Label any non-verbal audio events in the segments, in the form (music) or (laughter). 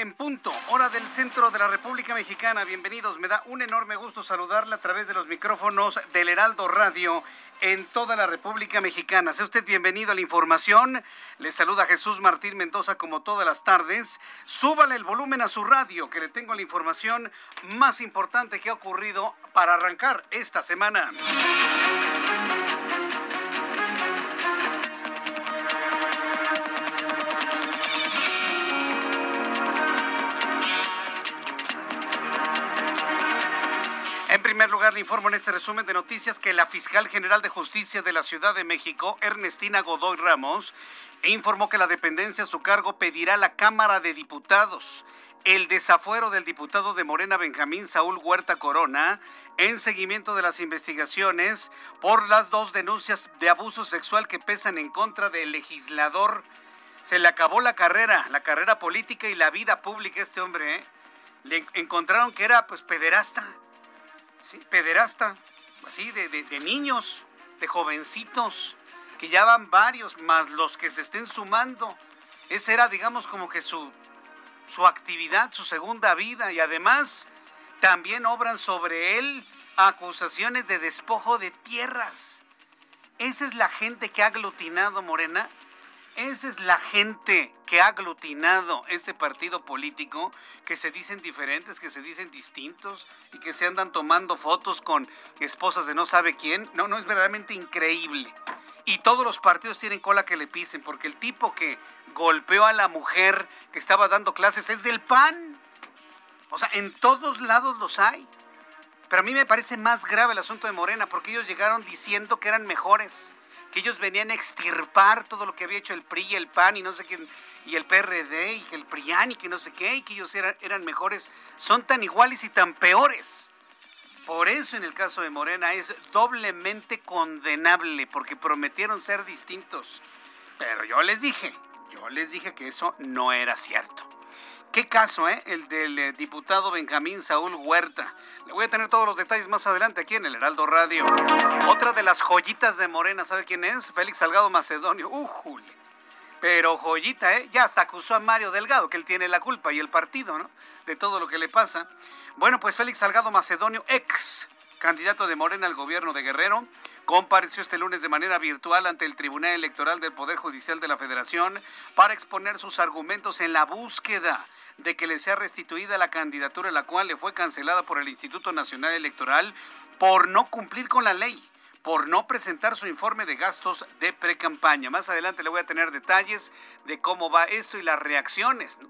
En punto, hora del centro de la República Mexicana. Bienvenidos, me da un enorme gusto saludarle a través de los micrófonos del Heraldo Radio en toda la República Mexicana. Sea usted bienvenido a la información. Le saluda Jesús Martín Mendoza como todas las tardes. Súbale el volumen a su radio, que le tengo la información más importante que ha ocurrido para arrancar esta semana. Primer lugar, le informo en este resumen de noticias que la fiscal general de justicia de la Ciudad de México, Ernestina Godoy Ramos, informó que la dependencia a su cargo pedirá a la Cámara de Diputados el desafuero del diputado de Morena Benjamín Saúl Huerta Corona en seguimiento de las investigaciones por las dos denuncias de abuso sexual que pesan en contra del legislador. Se le acabó la carrera, la carrera política y la vida pública a este hombre. ¿eh? Le encontraron que era pues pederasta. Sí, pederasta, así, de, de, niños, de jovencitos, que ya van varios, más los que se estén sumando. Esa era, digamos, como que su, su actividad, su segunda vida, y además también obran sobre él acusaciones de despojo de tierras. Esa es la gente que ha aglutinado Morena. Esa es la gente que ha aglutinado este partido político, que se dicen diferentes, que se dicen distintos y que se andan tomando fotos con esposas de no sabe quién. No, no, es verdaderamente increíble. Y todos los partidos tienen cola que le pisen, porque el tipo que golpeó a la mujer que estaba dando clases es del PAN. O sea, en todos lados los hay. Pero a mí me parece más grave el asunto de Morena, porque ellos llegaron diciendo que eran mejores que ellos venían a extirpar todo lo que había hecho el PRI y el PAN y no sé quién, y el PRD y el PRIAN y que no sé qué, y que ellos eran, eran mejores, son tan iguales y tan peores. Por eso en el caso de Morena es doblemente condenable, porque prometieron ser distintos. Pero yo les dije, yo les dije que eso no era cierto. ¿Qué caso, eh? El del eh, diputado Benjamín Saúl Huerta. Le voy a tener todos los detalles más adelante aquí en el Heraldo Radio. Otra de las joyitas de Morena, ¿sabe quién es? Félix Salgado Macedonio. ¡Ujule! Pero joyita, ¿eh? Ya hasta acusó a Mario Delgado, que él tiene la culpa, y el partido, ¿no? De todo lo que le pasa. Bueno, pues Félix Salgado Macedonio, ex candidato de Morena al gobierno de Guerrero, compareció este lunes de manera virtual ante el Tribunal Electoral del Poder Judicial de la Federación para exponer sus argumentos en la búsqueda de que le sea restituida la candidatura, la cual le fue cancelada por el Instituto Nacional Electoral por no cumplir con la ley por no presentar su informe de gastos de precampaña. Más adelante le voy a tener detalles de cómo va esto y las reacciones,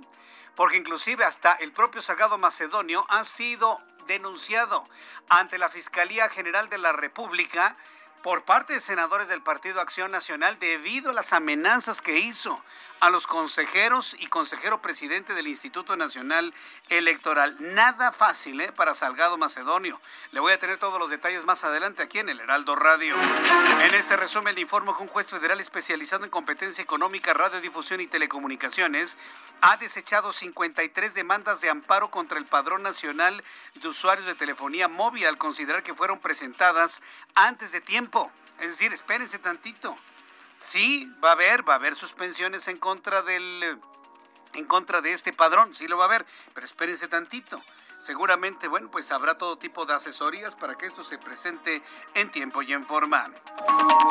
porque inclusive hasta el propio Salgado Macedonio ha sido denunciado ante la Fiscalía General de la República por parte de senadores del Partido Acción Nacional debido a las amenazas que hizo a los consejeros y consejero presidente del Instituto Nacional Electoral. Nada fácil ¿eh? para Salgado Macedonio. Le voy a tener todos los detalles más adelante aquí en el Heraldo Radio. En este resumen le informo que un juez federal especializado en competencia económica, radiodifusión y telecomunicaciones ha desechado 53 demandas de amparo contra el Padrón Nacional de Usuarios de Telefonía Móvil al considerar que fueron presentadas antes de tiempo. Es decir, espérense tantito. Sí, va a haber, va a haber suspensiones en contra del en contra de este padrón, sí lo va a haber, pero espérense tantito. Seguramente, bueno, pues habrá todo tipo de asesorías para que esto se presente en tiempo y en forma.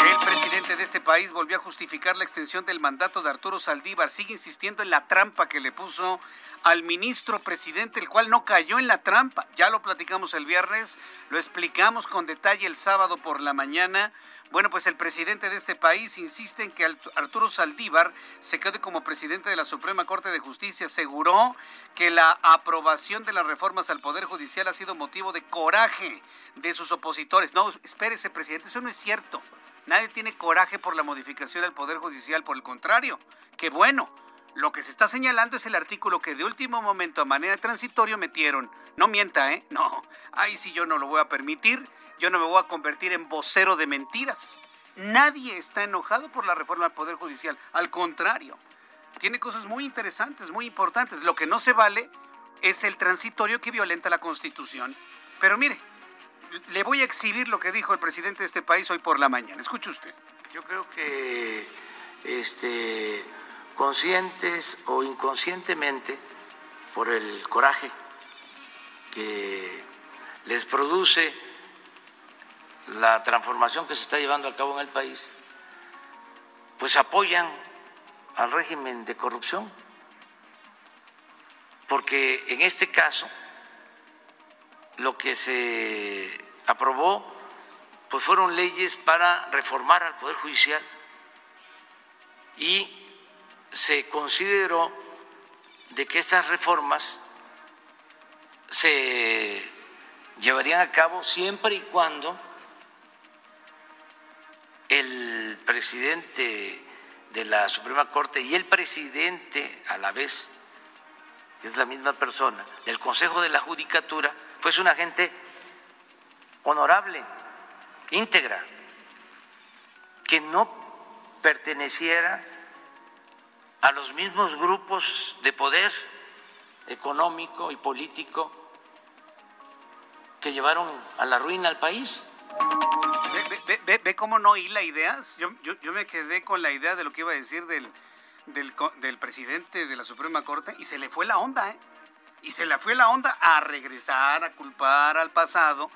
El presidente de este país volvió a justificar la extensión del mandato de Arturo Saldívar. Sigue insistiendo en la trampa que le puso al ministro presidente, el cual no cayó en la trampa. Ya lo platicamos el viernes, lo explicamos con detalle el sábado por la mañana. Bueno, pues el presidente de este país insiste en que Arturo Saldívar se quede como presidente de la Suprema Corte de Justicia. Aseguró que la aprobación de las reformas al Poder Judicial ha sido motivo de coraje de sus opositores. No, espérese, presidente, eso no es cierto. Nadie tiene coraje por la modificación del Poder Judicial, por el contrario. Qué bueno. Lo que se está señalando es el artículo que de último momento a manera transitorio metieron. No mienta, ¿eh? No. Ahí sí yo no lo voy a permitir yo no me voy a convertir en vocero de mentiras. Nadie está enojado por la reforma del Poder Judicial. Al contrario, tiene cosas muy interesantes, muy importantes. Lo que no se vale es el transitorio que violenta la Constitución. Pero mire, le voy a exhibir lo que dijo el presidente de este país hoy por la mañana. Escuche usted. Yo creo que este, conscientes o inconscientemente, por el coraje que les produce la transformación que se está llevando a cabo en el país, pues apoyan al régimen de corrupción, porque en este caso lo que se aprobó pues fueron leyes para reformar al Poder Judicial y se consideró de que estas reformas se llevarían a cabo siempre y cuando el presidente de la Suprema Corte y el presidente a la vez, que es la misma persona, del Consejo de la Judicatura, fuese una gente honorable, íntegra, que no perteneciera a los mismos grupos de poder económico y político que llevaron a la ruina al país. Ve, ve, cómo no hila ideas. Yo, yo, me quedé con la idea de lo que iba a decir del, del, presidente de la Suprema Corte y se le fue la onda, ¿eh? Y se le fue la onda a regresar, a culpar al pasado.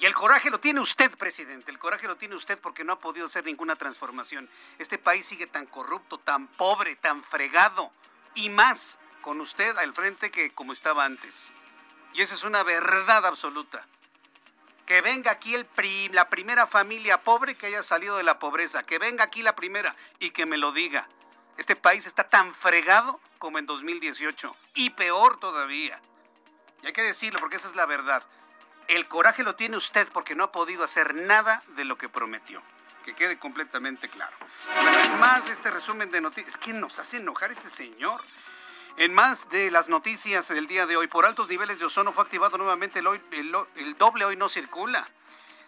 Y el coraje lo tiene usted, presidente. El coraje lo tiene usted porque no ha podido hacer ninguna transformación. Este país sigue tan corrupto, tan pobre, tan fregado. Y más con usted al frente que como estaba antes. Y esa es una verdad absoluta que venga aquí el la primera familia pobre que haya salido de la pobreza, que venga aquí la primera y que me lo diga. Este país está tan fregado como en 2018 y peor todavía. Y hay que decirlo porque esa es la verdad. El coraje lo tiene usted porque no ha podido hacer nada de lo que prometió. Que quede completamente claro. más de este resumen de noticias. Es que nos hace enojar este señor. En más de las noticias del día de hoy, por altos niveles de ozono fue activado nuevamente el, doble hoy no circula.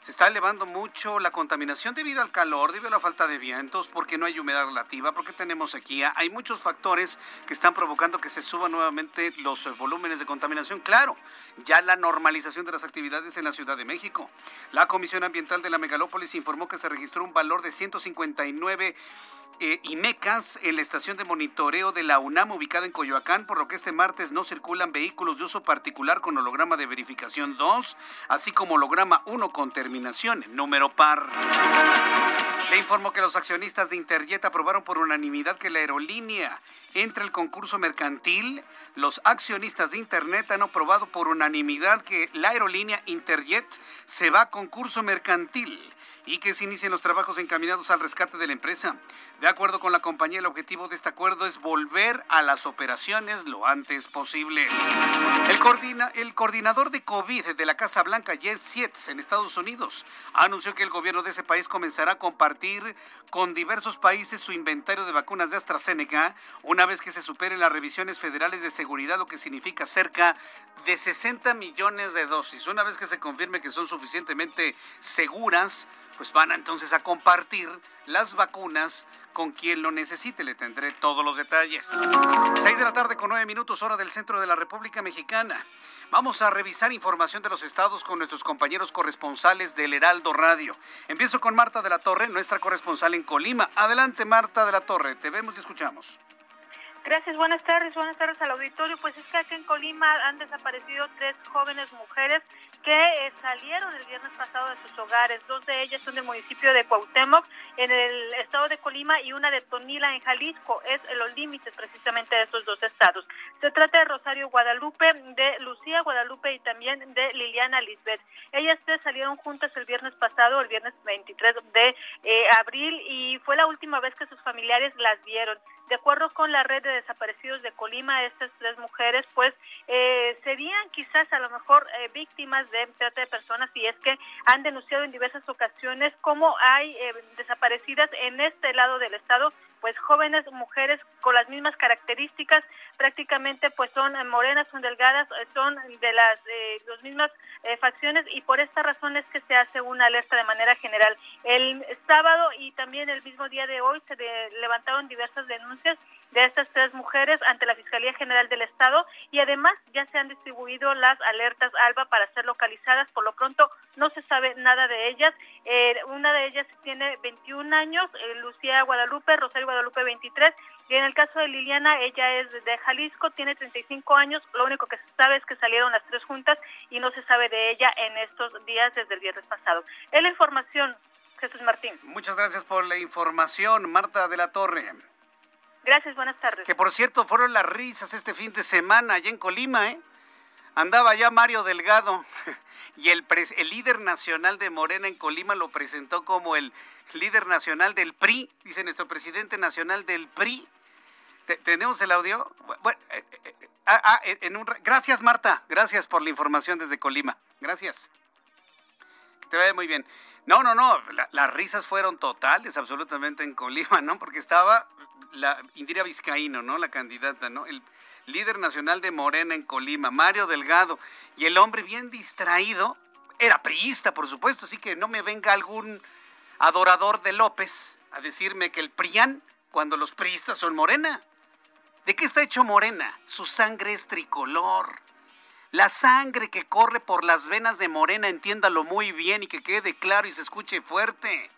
Se está elevando mucho la contaminación debido al calor, debido a la falta de vientos, porque no hay humedad relativa, porque tenemos sequía. Hay muchos factores que están provocando que se suban nuevamente los volúmenes de contaminación. Claro, ya la normalización de las actividades en la Ciudad de México. La Comisión Ambiental de la Megalópolis informó que se registró un valor de 159 eh, y mecas en la estación de monitoreo de la UNAM ubicada en Coyoacán, por lo que este martes no circulan vehículos de uso particular con holograma de verificación 2, así como holograma 1 con terminación en número par. Le informo que los accionistas de Interjet aprobaron por unanimidad que la aerolínea entre el concurso mercantil. Los accionistas de Internet han aprobado por unanimidad que la aerolínea Interjet se va a concurso mercantil y que se inicien los trabajos encaminados al rescate de la empresa. De acuerdo con la compañía, el objetivo de este acuerdo es volver a las operaciones lo antes posible. El, coordina, el coordinador de COVID de la Casa Blanca, Jens Sietz, en Estados Unidos, anunció que el gobierno de ese país comenzará a compartir con diversos países su inventario de vacunas de AstraZeneca una vez que se superen las revisiones federales de seguridad, lo que significa cerca de 60 millones de dosis. Una vez que se confirme que son suficientemente seguras, pues van entonces a compartir las vacunas con quien lo necesite. Le tendré todos los detalles. Seis de la tarde con nueve minutos hora del centro de la República Mexicana. Vamos a revisar información de los estados con nuestros compañeros corresponsales del Heraldo Radio. Empiezo con Marta de la Torre, nuestra corresponsal en Colima. Adelante Marta de la Torre, te vemos y escuchamos. Gracias, buenas tardes, buenas tardes al auditorio. Pues es que aquí en Colima han desaparecido tres jóvenes mujeres que eh, salieron el viernes pasado de sus hogares. Dos de ellas son del municipio de Cuauhtémoc, en el estado de Colima, y una de Tonila, en Jalisco. Es los límites precisamente de estos dos estados. Se trata de Rosario Guadalupe, de Lucía Guadalupe y también de Liliana Lisbeth. Ellas tres salieron juntas el viernes pasado, el viernes 23 de eh, abril, y fue la última vez que sus familiares las vieron. De acuerdo con la red de desaparecidos de Colima, estas tres mujeres pues eh, serían quizás a lo mejor eh, víctimas de trata de personas y es que han denunciado en diversas ocasiones cómo hay eh, desaparecidas en este lado del estado pues jóvenes mujeres con las mismas características prácticamente pues son morenas son delgadas son de las eh, mismas facciones y por esta razón es que se hace una alerta de manera general el sábado y también el mismo día de hoy se levantaron diversas denuncias de estas tres mujeres ante la Fiscalía General del Estado y además ya se han distribuido las alertas ALBA para ser localizadas. Por lo pronto no se sabe nada de ellas. Eh, una de ellas tiene 21 años, eh, Lucía Guadalupe, Rosario Guadalupe 23 y en el caso de Liliana, ella es de Jalisco, tiene 35 años. Lo único que se sabe es que salieron las tres juntas y no se sabe de ella en estos días desde el viernes pasado. Es la información, Jesús Martín. Muchas gracias por la información, Marta de la Torre. Gracias, buenas tardes. Que por cierto, fueron las risas este fin de semana allá en Colima, ¿eh? Andaba ya Mario Delgado (laughs) y el, el líder nacional de Morena en Colima lo presentó como el líder nacional del PRI, dice nuestro presidente nacional del PRI. ¿Tenemos el audio? Bueno, eh, eh, eh, ah, ah, en un, gracias Marta, gracias por la información desde Colima. Gracias. te vaya muy bien. No, no, no, las risas fueron totales absolutamente en Colima, ¿no? Porque estaba la Indira Vizcaíno, ¿no? La candidata, ¿no? El líder nacional de Morena en Colima, Mario Delgado, y el hombre bien distraído, era priista, por supuesto, así que no me venga algún adorador de López a decirme que el PRIAN, cuando los priistas son Morena. ¿De qué está hecho Morena? Su sangre es tricolor. La sangre que corre por las venas de Morena, entiéndalo muy bien y que quede claro y se escuche fuerte.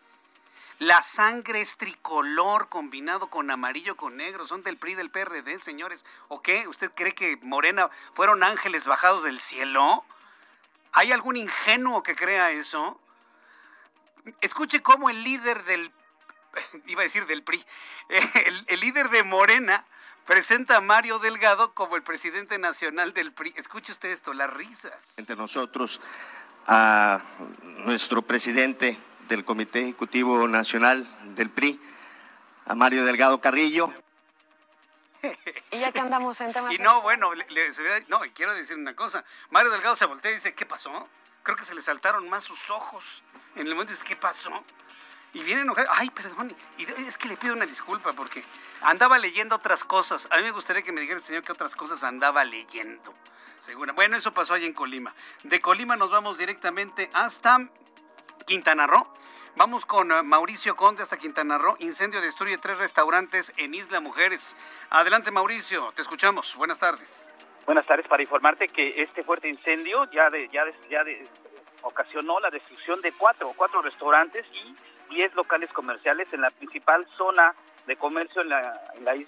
La sangre es tricolor combinado con amarillo con negro. Son del PRI del PRD, señores. ¿O qué? ¿Usted cree que Morena fueron ángeles bajados del cielo? ¿Hay algún ingenuo que crea eso? Escuche cómo el líder del, (laughs) iba a decir del PRI, (laughs) el, el líder de Morena presenta a Mario Delgado como el presidente nacional del PRI. Escuche usted esto, las risas. Entre nosotros, a nuestro presidente del Comité Ejecutivo Nacional del PRI, a Mario Delgado Carrillo. Y ya que andamos en temas... Y no, bueno, no, quiero decir una cosa. Mario Delgado se voltea y dice, ¿qué pasó? Creo que se le saltaron más sus ojos. En el momento dice, ¿qué pasó? Y viene enojado, ay, perdón, y es que le pido una disculpa porque andaba leyendo otras cosas. A mí me gustaría que me dijera el señor qué otras cosas andaba leyendo. Segura. Bueno, eso pasó allá en Colima. De Colima nos vamos directamente hasta Quintana Roo. Vamos con eh, Mauricio Conde hasta Quintana Roo. Incendio destruye tres restaurantes en Isla Mujeres. Adelante, Mauricio, te escuchamos. Buenas tardes. Buenas tardes, para informarte que este fuerte incendio ya de, ya ya ocasionó la destrucción de cuatro, cuatro restaurantes y diez locales comerciales en la principal zona de comercio en, la,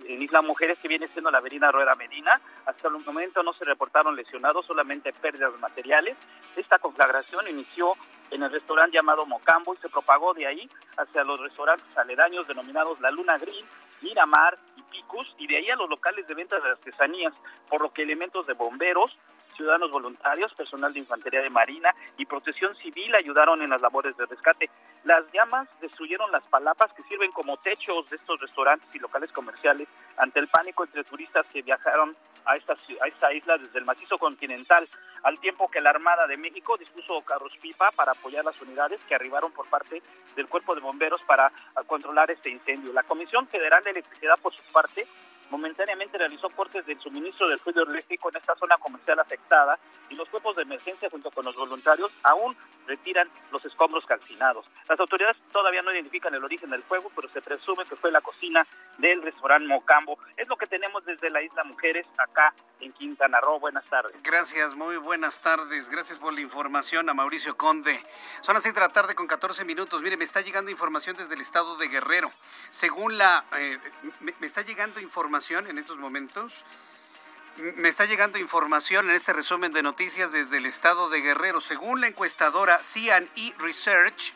en, Isla Mujeres, que viene siendo la avenida Rueda Medina. Hasta el momento no se reportaron lesionados, solamente pérdidas materiales. Esta conflagración inició en el restaurante llamado Mocambo y se propagó de ahí hacia los restaurantes aledaños denominados La Luna Grill, Miramar y Picus, y de ahí a los locales de venta de artesanías, por lo que elementos de bomberos, ciudadanos voluntarios, personal de infantería de marina y protección civil ayudaron en las labores de rescate. Las llamas destruyeron las palapas que sirven como techos de estos restaurantes y locales comerciales ante el pánico entre turistas que viajaron a esta, a esta isla desde el macizo continental, al tiempo que la Armada de México dispuso carros pipa para apoyar las unidades que arribaron por parte del Cuerpo de Bomberos para controlar este incendio. La Comisión Federal de Electricidad, por su parte, momentáneamente realizó cortes del suministro del fluido eléctrico en esta zona comercial afectada y los cuerpos de emergencia junto con los voluntarios aún retiran los escombros calcinados. Las autoridades todavía no identifican el origen del fuego, pero se presume que fue la cocina del restaurante Mocambo. Es lo que tenemos desde la isla Mujeres acá en Quintana Roo. Buenas tardes. Gracias, muy buenas tardes. Gracias por la información a Mauricio Conde. Son las 6 de la tarde con 14 minutos. Mire, me está llegando información desde el estado de Guerrero. Según la... Eh, me, me está llegando información en estos momentos me está llegando información en este resumen de noticias desde el estado de Guerrero. Según la encuestadora CNE Research,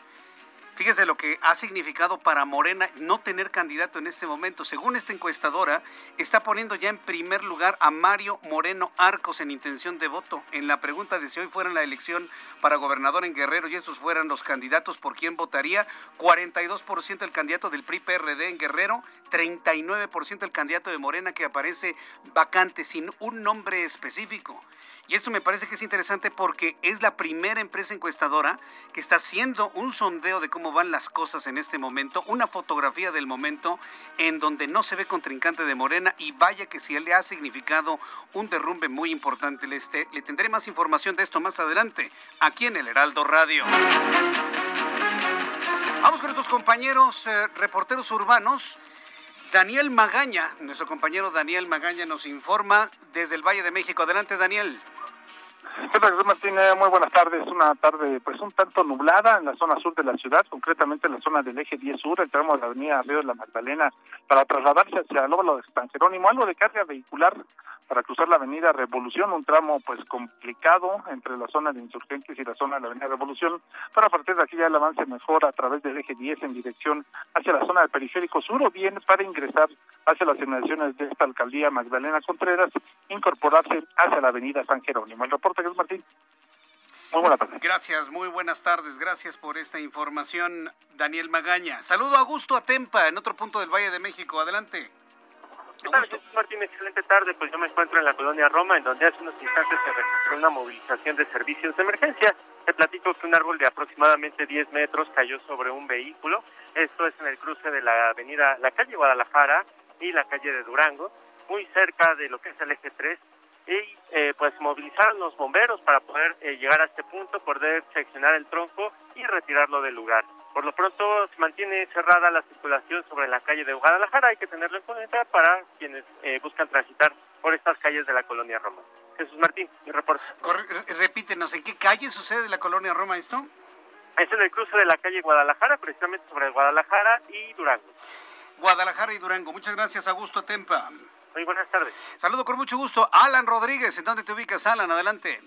Fíjese lo que ha significado para Morena no tener candidato en este momento. Según esta encuestadora, está poniendo ya en primer lugar a Mario Moreno Arcos en intención de voto. En la pregunta de si hoy fuera la elección para gobernador en Guerrero y estos fueran los candidatos por quién votaría, 42% el candidato del PRI-PRD en Guerrero, 39% el candidato de Morena que aparece vacante sin un nombre específico. Y esto me parece que es interesante porque es la primera empresa encuestadora que está haciendo un sondeo de cómo van las cosas en este momento, una fotografía del momento en donde no se ve contrincante de Morena y vaya que si le ha significado un derrumbe muy importante. Este, le tendré más información de esto más adelante aquí en el Heraldo Radio. Vamos con nuestros compañeros eh, reporteros urbanos. Daniel Magaña, nuestro compañero Daniel Magaña nos informa desde el Valle de México. Adelante, Daniel. ¿Qué tal, Martínez? Muy buenas tardes. Una tarde, pues, un tanto nublada en la zona sur de la ciudad, concretamente en la zona del eje 10 sur, el tramo de la avenida Río de la Magdalena, para trasladarse hacia el óvalo de San Jerónimo. Algo de carga vehicular para cruzar la avenida Revolución, un tramo, pues, complicado entre la zona de Insurgentes y la zona de la avenida Revolución. Pero a partir de aquí ya el avance mejor a través del eje 10 en dirección hacia la zona del periférico sur o bien para ingresar hacia las inmediaciones de esta alcaldía Magdalena Contreras, incorporarse hacia la avenida San Jerónimo. El reporte Martín. Muy buenas tardes. Gracias, muy buenas tardes. Gracias por esta información, Daniel Magaña. Saludo a Augusto Atempa, en otro punto del Valle de México. Adelante. ¿Qué tal, Martín? Excelente tarde. Pues yo me encuentro en la colonia Roma, en donde hace unos instantes se registró una movilización de servicios de emergencia. Te platico que un árbol de aproximadamente 10 metros cayó sobre un vehículo. Esto es en el cruce de la avenida, la calle Guadalajara y la calle de Durango, muy cerca de lo que es el eje 3 y eh, pues movilizaron los bomberos para poder eh, llegar a este punto, poder seccionar el tronco y retirarlo del lugar. Por lo pronto se mantiene cerrada la circulación sobre la calle de Guadalajara, hay que tenerlo en cuenta para quienes eh, buscan transitar por estas calles de la colonia Roma. Jesús Martín, mi reporte. Repítenos, ¿en qué calle sucede la colonia Roma esto? Es en el cruce de la calle Guadalajara, precisamente sobre Guadalajara y Durango. Guadalajara y Durango. Muchas gracias, Augusto Tempa. Muy buenas tardes. Saludo con mucho gusto. Alan Rodríguez, ¿en dónde te ubicas, Alan? Adelante.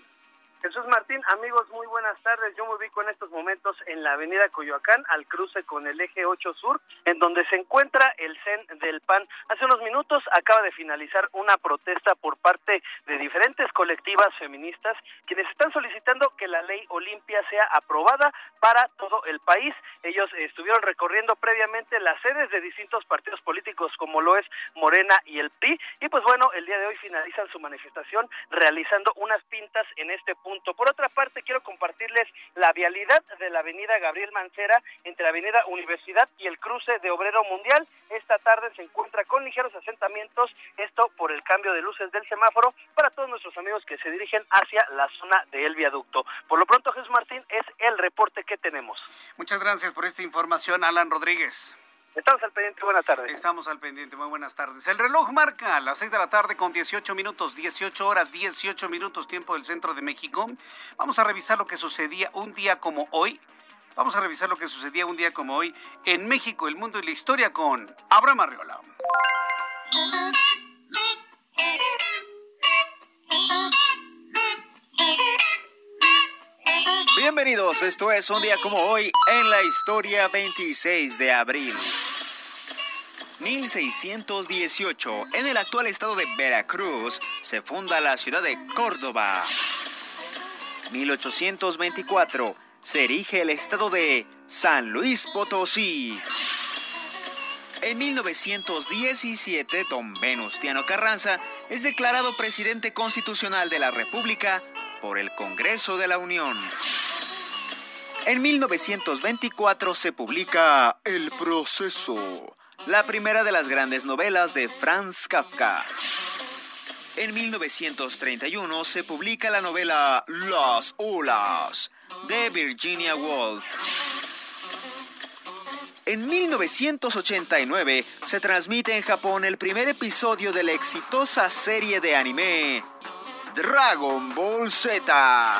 Jesús Martín, amigos, muy buenas tardes. Yo me ubico en estos momentos en la avenida Coyoacán, al cruce con el eje 8 Sur, en donde se encuentra el CEN del PAN. Hace unos minutos acaba de finalizar una protesta por parte de diferentes colectivas feministas, quienes están solicitando que la ley Olimpia sea aprobada para todo el país. Ellos estuvieron recorriendo previamente las sedes de distintos partidos políticos, como lo es Morena y el PRI, y pues bueno, el día de hoy finalizan su manifestación realizando unas pintas en este punto por otra parte, quiero compartirles la vialidad de la avenida Gabriel Mancera entre la avenida Universidad y el cruce de Obrero Mundial. Esta tarde se encuentra con ligeros asentamientos, esto por el cambio de luces del semáforo para todos nuestros amigos que se dirigen hacia la zona del viaducto. Por lo pronto, Jesús Martín, es el reporte que tenemos. Muchas gracias por esta información, Alan Rodríguez. Estamos al pendiente, buenas tardes. Estamos al pendiente, muy buenas tardes. El reloj marca las 6 de la tarde con 18 minutos, 18 horas, 18 minutos tiempo del centro de México. Vamos a revisar lo que sucedía un día como hoy. Vamos a revisar lo que sucedía un día como hoy en México, el mundo y la historia con Abraham Arriola. Bienvenidos, esto es un día como hoy en la historia 26 de abril. 1618, en el actual estado de Veracruz, se funda la ciudad de Córdoba. 1824, se erige el estado de San Luis Potosí. En 1917, don Venustiano Carranza es declarado presidente constitucional de la República por el Congreso de la Unión. En 1924 se publica El proceso la primera de las grandes novelas de Franz Kafka. En 1931 se publica la novela Las Olas de Virginia Woolf. En 1989 se transmite en Japón el primer episodio de la exitosa serie de anime Dragon Ball Z.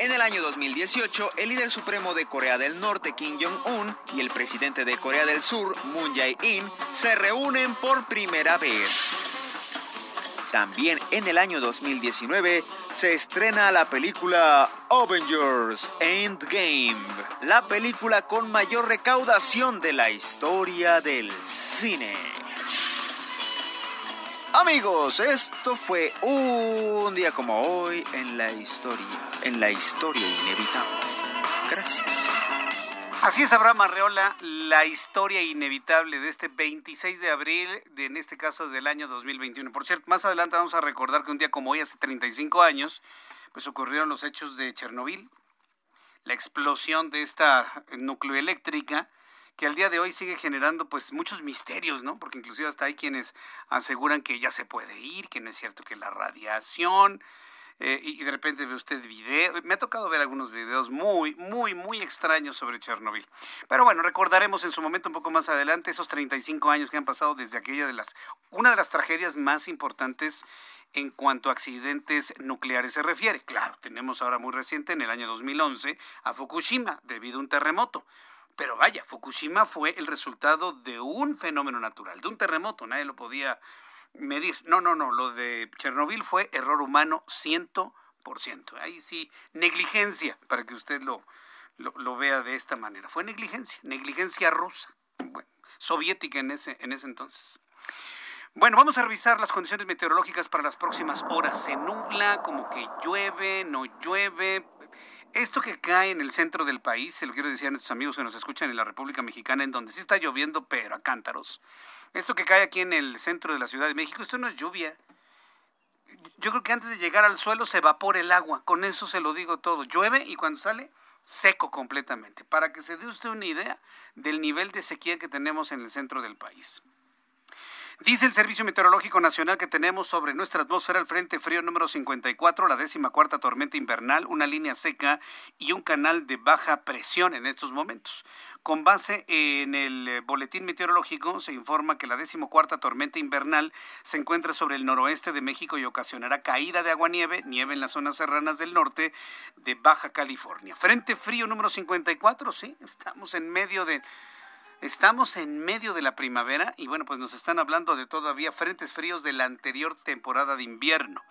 En el año 2018, el líder supremo de Corea del Norte, Kim Jong-un, y el presidente de Corea del Sur, Moon Jae-in, se reúnen por primera vez. También en el año 2019 se estrena la película Avengers Endgame, la película con mayor recaudación de la historia del cine. Amigos, esto fue un día como hoy en la historia, en la historia inevitable. Gracias. Así es, Abraham Arreola, la historia inevitable de este 26 de abril, de, en este caso del año 2021. Por cierto, más adelante vamos a recordar que un día como hoy, hace 35 años, pues ocurrieron los hechos de Chernobyl, la explosión de esta nucleoeléctrica, que al día de hoy sigue generando pues muchos misterios, ¿no? Porque inclusive hasta hay quienes aseguran que ya se puede ir, que no es cierto que la radiación, eh, y de repente ve usted video. Me ha tocado ver algunos videos muy, muy, muy extraños sobre Chernobyl. Pero bueno, recordaremos en su momento un poco más adelante esos 35 años que han pasado desde aquella de las, una de las tragedias más importantes en cuanto a accidentes nucleares se refiere. Claro, tenemos ahora muy reciente, en el año 2011, a Fukushima, debido a un terremoto. Pero vaya, Fukushima fue el resultado de un fenómeno natural, de un terremoto, nadie lo podía medir. No, no, no, lo de Chernobyl fue error humano 100%. Ahí sí, negligencia, para que usted lo, lo, vea de esta manera. Fue negligencia, negligencia rusa, soviética en ese, en ese entonces. Bueno, vamos a revisar las condiciones meteorológicas para las próximas horas. Se nubla, como que llueve, no llueve. Esto que cae en el centro del país, se lo quiero decir a nuestros amigos que nos escuchan en la República Mexicana, en donde sí está lloviendo, pero a cántaros. Esto que cae aquí en el centro de la Ciudad de México, esto no es lluvia. Yo creo que antes de llegar al suelo se evapora el agua, con eso se lo digo todo. Llueve y cuando sale, seco completamente, para que se dé usted una idea del nivel de sequía que tenemos en el centro del país. Dice el Servicio Meteorológico Nacional que tenemos sobre nuestra atmósfera el Frente Frío número 54, la décima cuarta tormenta invernal, una línea seca y un canal de baja presión en estos momentos. Con base en el eh, boletín meteorológico se informa que la decimocuarta tormenta invernal se encuentra sobre el noroeste de México y ocasionará caída de agua-nieve, nieve en las zonas serranas del norte de Baja California. Frente Frío número 54, sí, estamos en medio de Estamos en medio de la primavera y bueno, pues nos están hablando de todavía frentes fríos de la anterior temporada de invierno.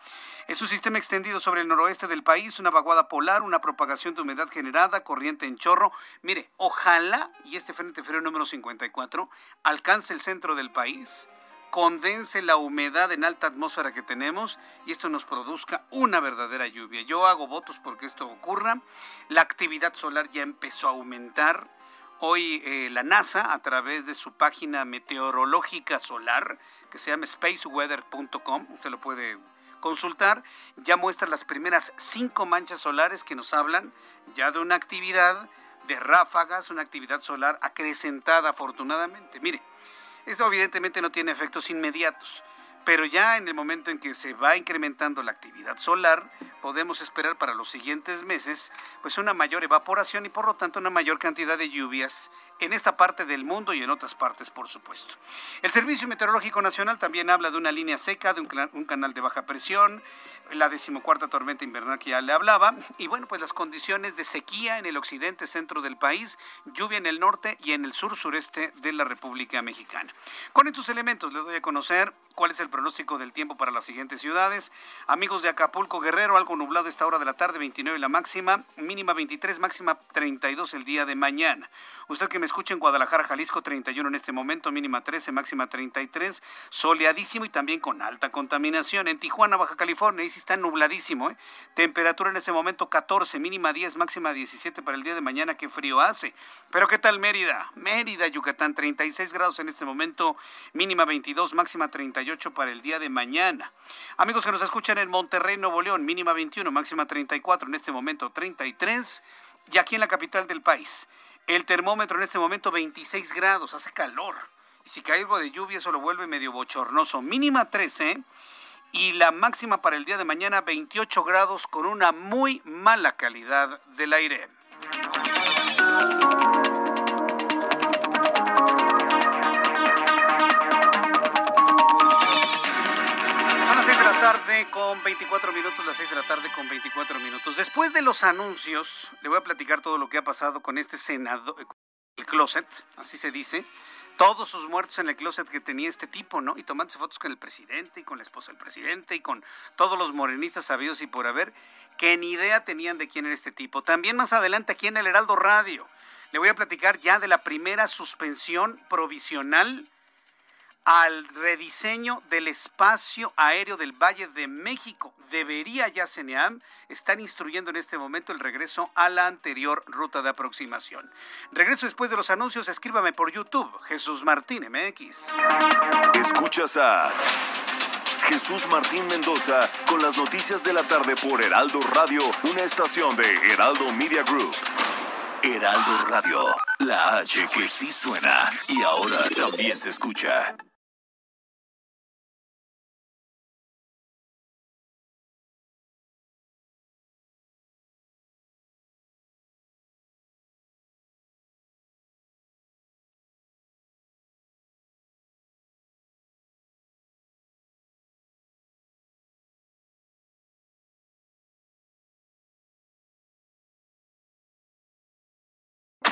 Es un sistema extendido sobre el noroeste del país, una vaguada polar, una propagación de humedad generada, corriente en chorro. Mire, ojalá y este frente frío número 54 alcance el centro del país condense la humedad en alta atmósfera que tenemos y esto nos produzca una verdadera lluvia. Yo hago votos porque esto ocurra. La actividad solar ya empezó a aumentar Hoy eh, la NASA, a través de su página meteorológica solar, que se llama spaceweather.com, usted lo puede consultar, ya muestra las primeras cinco manchas solares que nos hablan ya de una actividad de ráfagas, una actividad solar acrecentada afortunadamente. Mire, esto evidentemente no tiene efectos inmediatos, pero ya en el momento en que se va incrementando la actividad solar, podemos esperar para los siguientes meses pues una mayor evaporación y por lo tanto una mayor cantidad de lluvias en esta parte del mundo y en otras partes, por supuesto. El Servicio Meteorológico Nacional también habla de una línea seca, de un, canal de baja presión, la decimocuarta tormenta invernal que ya le hablaba, y bueno, pues las condiciones de sequía en el occidente centro del país, lluvia en el norte y en el sur sureste de la República Mexicana. Con estos elementos les doy a conocer cuál es el pronóstico del tiempo para las siguientes ciudades. Amigos de Acapulco, Guerrero, algo nublado esta hora de la tarde, 29 la máxima, mínima 23, máxima 32 el día de mañana. Usted que me escucha en Guadalajara, Jalisco, 31 en este momento, mínima 13, máxima 33, soleadísimo y también con alta contaminación. En Tijuana, Baja California, ahí sí está nubladísimo. ¿eh? Temperatura en este momento 14, mínima 10, máxima 17 para el día de mañana. Qué frío hace. Pero ¿qué tal Mérida? Mérida, Yucatán, 36 grados en este momento, mínima 22, máxima 38 para el día de mañana. Amigos que nos escuchan en Monterrey, Nuevo León, mínima 21, máxima 34, en este momento 33. Y aquí en la capital del país, El termómetro en este momento 26 grados, hace calor. Y si cae algo de lluvia, eso lo vuelve medio bochornoso. Mínima 13 y la máxima para el día de mañana 28 grados con una muy mala calidad del aire. Con 24 minutos, las 6 de la tarde con 24 minutos. Después de los anuncios, le voy a platicar todo lo que ha pasado con este senador, el closet, así se dice, todos sus muertos en el closet que tenía este tipo, ¿no? Y tomándose fotos con el presidente y con la esposa del presidente y con todos los morenistas sabidos y por haber, que ni idea tenían de quién era este tipo. También más adelante aquí en el Heraldo Radio le voy a platicar ya de la primera suspensión provisional al rediseño del espacio aéreo del Valle de México. Debería ya CENEAM estar instruyendo en este momento el regreso a la anterior ruta de aproximación. Regreso después de los anuncios, escríbame por YouTube, Jesús Martín MX. Escuchas a Jesús Martín Mendoza con las noticias de la tarde por Heraldo Radio, una estación de Heraldo Media Group. Heraldo Radio, la H que sí suena y ahora también se escucha.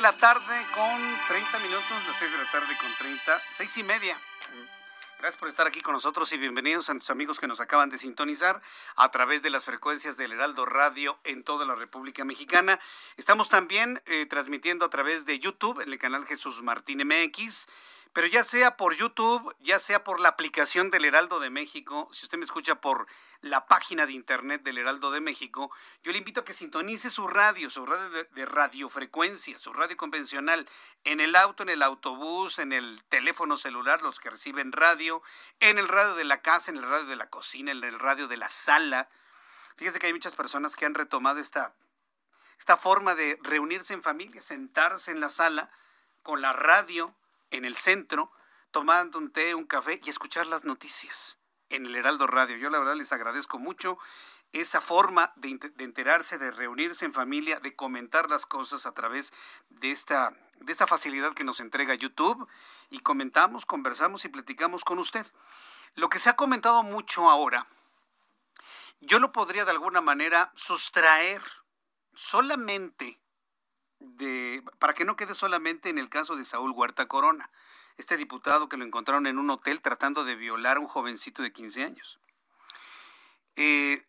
De la tarde con 30 minutos, las 6 de la tarde con 30, 6 y media. Gracias por estar aquí con nosotros y bienvenidos a nuestros amigos que nos acaban de sintonizar a través de las frecuencias del Heraldo Radio en toda la República Mexicana. Estamos también eh, transmitiendo a través de YouTube en el canal Jesús Martín MX. Pero ya sea por YouTube, ya sea por la aplicación del Heraldo de México, si usted me escucha por la página de internet del Heraldo de México, yo le invito a que sintonice su radio, su radio de, radiofrecuencia, su radio convencional, en el auto, en el autobús, en el teléfono celular, los que reciben radio, en el radio de la casa, en el radio de la cocina, en el radio de la sala. Fíjese que hay muchas personas que han retomado esta, esta forma de reunirse en familia, sentarse en la sala con la radio en el centro, tomando un té, un café y escuchar las noticias en el Heraldo Radio. Yo la verdad les agradezco mucho esa forma de, de, enterarse, de reunirse en familia, de comentar las cosas a través de esta, de esta facilidad que nos entrega YouTube y comentamos, conversamos y platicamos con usted. Lo que se ha comentado mucho ahora, yo lo podría de alguna manera sustraer solamente de, para que no quede solamente en el caso de Saúl Huerta Corona, este diputado que lo encontraron en un hotel tratando de violar a un jovencito de 15 años. Eh,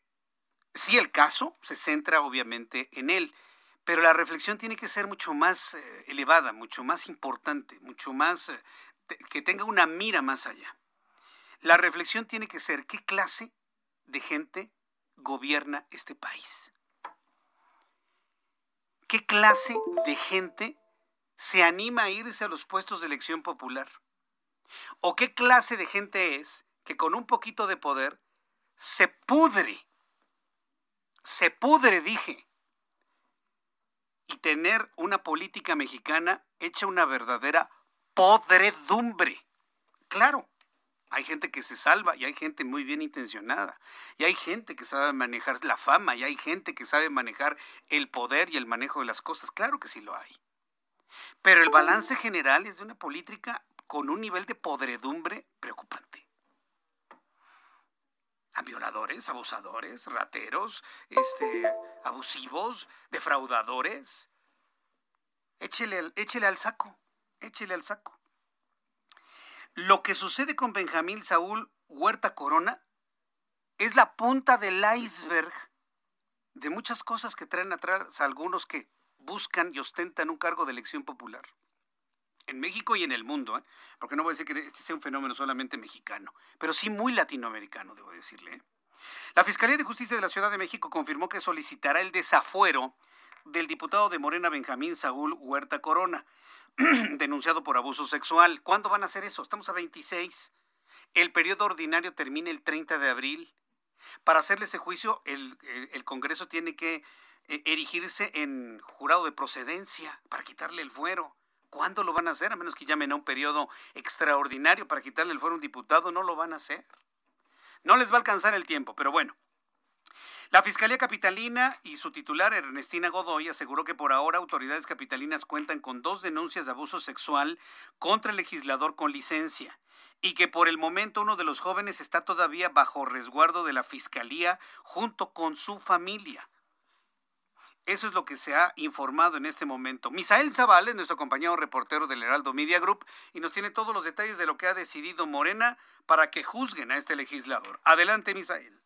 sí, el caso se centra obviamente en él, pero la reflexión tiene que ser mucho más eh, elevada, mucho más importante, mucho más eh, que tenga una mira más allá. La reflexión tiene que ser qué clase de gente gobierna este país. ¿Qué clase de gente se anima a irse a los puestos de elección popular? ¿O qué clase de gente es que con un poquito de poder se pudre, se pudre, dije, y tener una política mexicana hecha una verdadera podredumbre? Claro, hay gente que se salva y hay gente muy bien intencionada. Y hay gente que sabe manejar la fama y hay gente que sabe manejar el poder y el manejo de las cosas. Claro que sí lo hay. Pero el balance general es de una política con un nivel de podredumbre preocupante. A violadores, abusadores, rateros, este, abusivos, defraudadores. Échele, échele al saco, échele al saco. Lo que sucede con Benjamín Saúl Huerta Corona es la punta del iceberg de muchas cosas que traen atrás algunos que buscan y ostentan un cargo de elección popular. En México y en el mundo, ¿eh? porque no voy a decir que este sea un fenómeno solamente mexicano, pero sí muy latinoamericano, debo decirle. ¿eh? La Fiscalía de Justicia de la Ciudad de México confirmó que solicitará el desafuero del diputado de Morena Benjamín Saúl Huerta Corona, (clears throat) denunciado por abuso sexual. ¿Cuándo van a hacer eso? Estamos a 26. El periodo ordinario termina el 30 de abril. Para hacerle ese juicio, el, Congreso tiene que eh, erigirse en jurado de procedencia para quitarle el fuero. ¿Cuándo lo van a hacer? A menos que llamen a un periodo extraordinario para quitarle el fuero a un diputado, no lo van a hacer. No les va a alcanzar el tiempo, pero bueno. La Fiscalía Capitalina y su titular, Ernestina Godoy, aseguró que por ahora autoridades capitalinas cuentan con dos denuncias de abuso sexual contra el legislador con licencia y que por el momento uno de los jóvenes está todavía bajo resguardo de la Fiscalía junto con su familia. Eso es lo que se ha informado en este momento. Misael Zavala nuestro compañero reportero del Heraldo Media Group y nos tiene todos los detalles de lo que ha decidido Morena para que juzguen a este legislador. Adelante, Misael.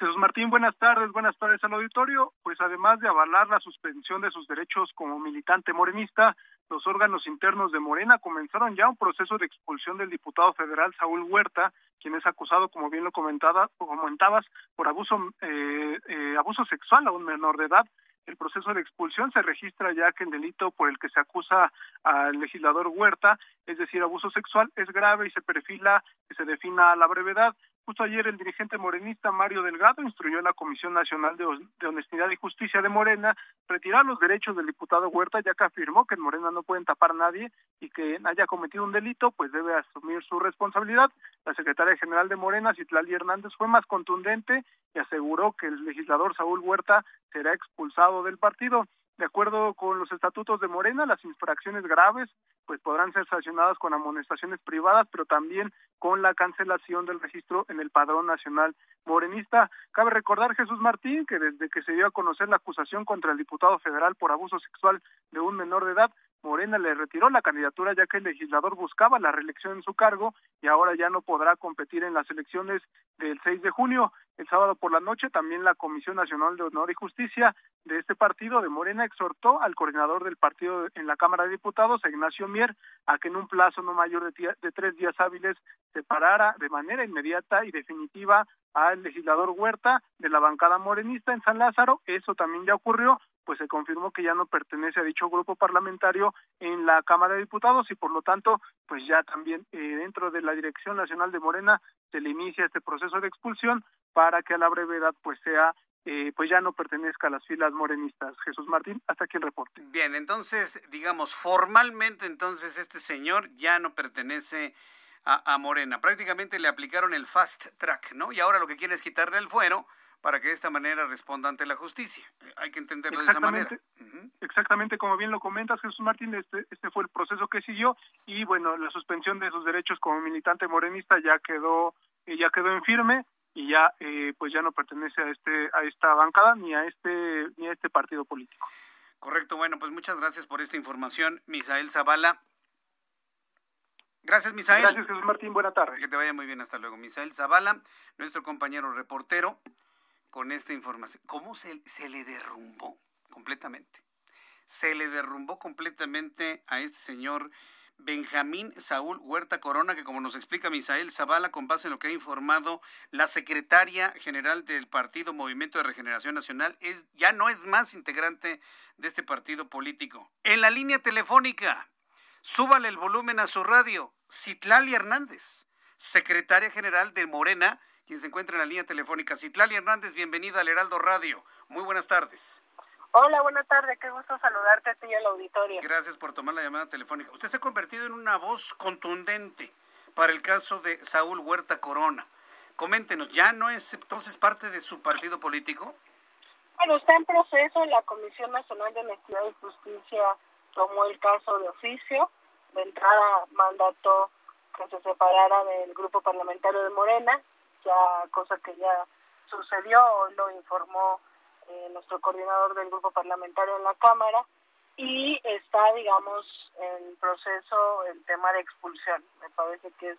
Jesús Martín, buenas tardes, buenas tardes al auditorio. Pues además de avalar la suspensión de sus derechos como militante morenista, los órganos internos de Morena comenzaron ya un proceso de expulsión del diputado federal Saúl Huerta, quien es acusado, como bien lo comentaba, comentabas, por abuso, eh, eh, abuso sexual a un menor de edad. El proceso de expulsión se registra ya que el delito por el que se acusa al legislador Huerta, es decir, abuso sexual, es grave y se perfila que se defina a la brevedad. Justo ayer el dirigente morenista Mario Delgado instruyó a la Comisión Nacional de Honestidad y Justicia de Morena retirar los derechos del diputado Huerta, ya que afirmó que en Morena no pueden tapar a nadie y que haya cometido un delito, pues debe asumir su responsabilidad. La secretaria general de Morena, Citlali Hernández, fue más contundente y aseguró que el legislador Saúl Huerta será expulsado del partido. De acuerdo con los estatutos de Morena, las infracciones graves pues podrán ser sancionadas con amonestaciones privadas, pero también con la cancelación del registro en el Padrón Nacional Morenista. Cabe recordar, Jesús Martín, que desde que se dio a conocer la acusación contra el diputado federal por abuso sexual de un menor de edad, Morena le retiró la candidatura ya que el legislador buscaba la reelección en su cargo y ahora ya no podrá competir en las elecciones del 6 de junio. El sábado por la noche también la Comisión Nacional de Honor y Justicia de este partido de Morena exhortó al coordinador del partido en la Cámara de Diputados, Ignacio Mier, a que en un plazo no mayor de, de tres días hábiles separara de manera inmediata y definitiva al legislador Huerta de la bancada morenista en San Lázaro. Eso también ya ocurrió, pues se confirmó que ya no pertenece a dicho grupo parlamentario en la Cámara de Diputados y por lo tanto, pues ya también eh, dentro de la Dirección Nacional de Morena se le inicia este proceso de expulsión para que a la brevedad pues sea eh, pues ya no pertenezca a las filas morenistas. Jesús Martín, hasta aquí el reporte. Bien, entonces, digamos, formalmente entonces este señor ya no pertenece a, Morena. Prácticamente le aplicaron el fast track, ¿no? Y ahora lo que quieren es quitarle el fuero para que de esta manera responda ante la justicia. Hay que entenderlo de esa manera. Exactamente, como bien lo comentas, Jesús Martín, este, este fue el proceso que siguió y bueno, la suspensión de sus derechos como militante morenista ya quedó eh, ya quedó en firme y ya eh, pues ya no pertenece a este a esta bancada ni a este ni a este partido político. Correcto, bueno, pues muchas gracias por esta información, Misael Zavala. Gracias, Misael. Gracias, Jesús Martín. Buena tarde. Que te vaya muy bien. Hasta luego. Misael Zavala, nuestro compañero reportero, con esta información. ¿Cómo se, se le derrumbó completamente? Se le derrumbó completamente a este señor Benjamín Saúl Huerta Corona, que como nos explica Misael Zavala, con base en lo que ha informado la secretaria general del partido Movimiento de Regeneración Nacional, es, ya no es más integrante de este partido político. En la línea telefónica, Súbale el volumen a su radio. Citlali Hernández, secretaria general de Morena, quien se encuentra en la línea telefónica. Citlali Hernández, bienvenida al Heraldo Radio. Muy buenas tardes. Hola, buenas tardes. Qué gusto saludarte a ti y al auditorio. Gracias por tomar la llamada telefónica. Usted se ha convertido en una voz contundente para el caso de Saúl Huerta Corona. Coméntenos, ¿ya no es entonces parte de su partido político? Bueno, está en proceso la Comisión Nacional de Honestidad y Justicia tomó el caso de oficio, de entrada mandató que se separara del grupo parlamentario de Morena, ya cosa que ya sucedió, hoy lo informó eh, nuestro coordinador del grupo parlamentario en la Cámara, y está, digamos, en proceso el tema de expulsión. Me parece que es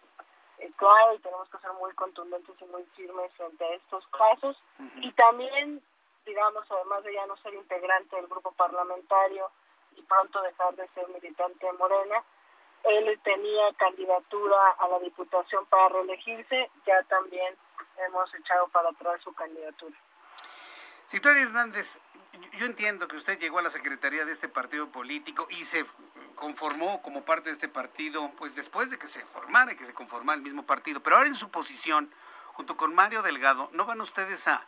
eh, claro y tenemos que ser muy contundentes y muy firmes frente a estos casos. Y también digamos, además de ya no ser integrante del grupo parlamentario y pronto dejar de ser militante de Morena, él tenía candidatura a la diputación para reelegirse, ya también hemos echado para atrás su candidatura. Citlali Hernández, yo entiendo que usted llegó a la secretaría de este partido político y se conformó como parte de este partido, pues después de que se formara y que se conformara el mismo partido, pero ahora en su posición, junto con Mario Delgado, ¿no van ustedes a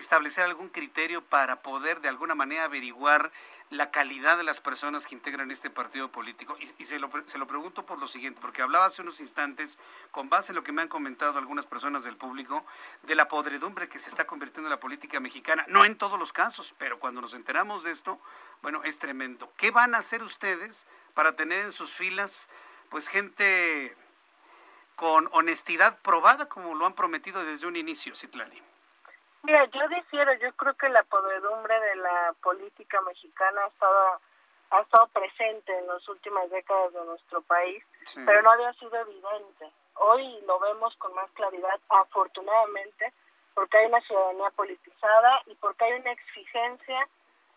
establecer algún criterio para poder de alguna manera averiguar la calidad de las personas que integran este partido político. Y, se, lo, se, lo, pregunto por lo siguiente, porque hablaba hace unos instantes, con base en lo que me han comentado algunas personas del público, de la podredumbre que se está convirtiendo en la política mexicana. No en todos los casos, pero cuando nos enteramos de esto, bueno, es tremendo. ¿Qué van a hacer ustedes para tener en sus filas, pues, gente con honestidad probada, como lo han prometido desde un inicio, Citlani? Mira, yo difiero, yo creo que la podredumbre de la política mexicana ha estado, ha estado presente en las últimas décadas de nuestro país, pero no había sido evidente. Hoy lo vemos con más claridad, afortunadamente, porque hay una ciudadanía politizada y porque hay una exigencia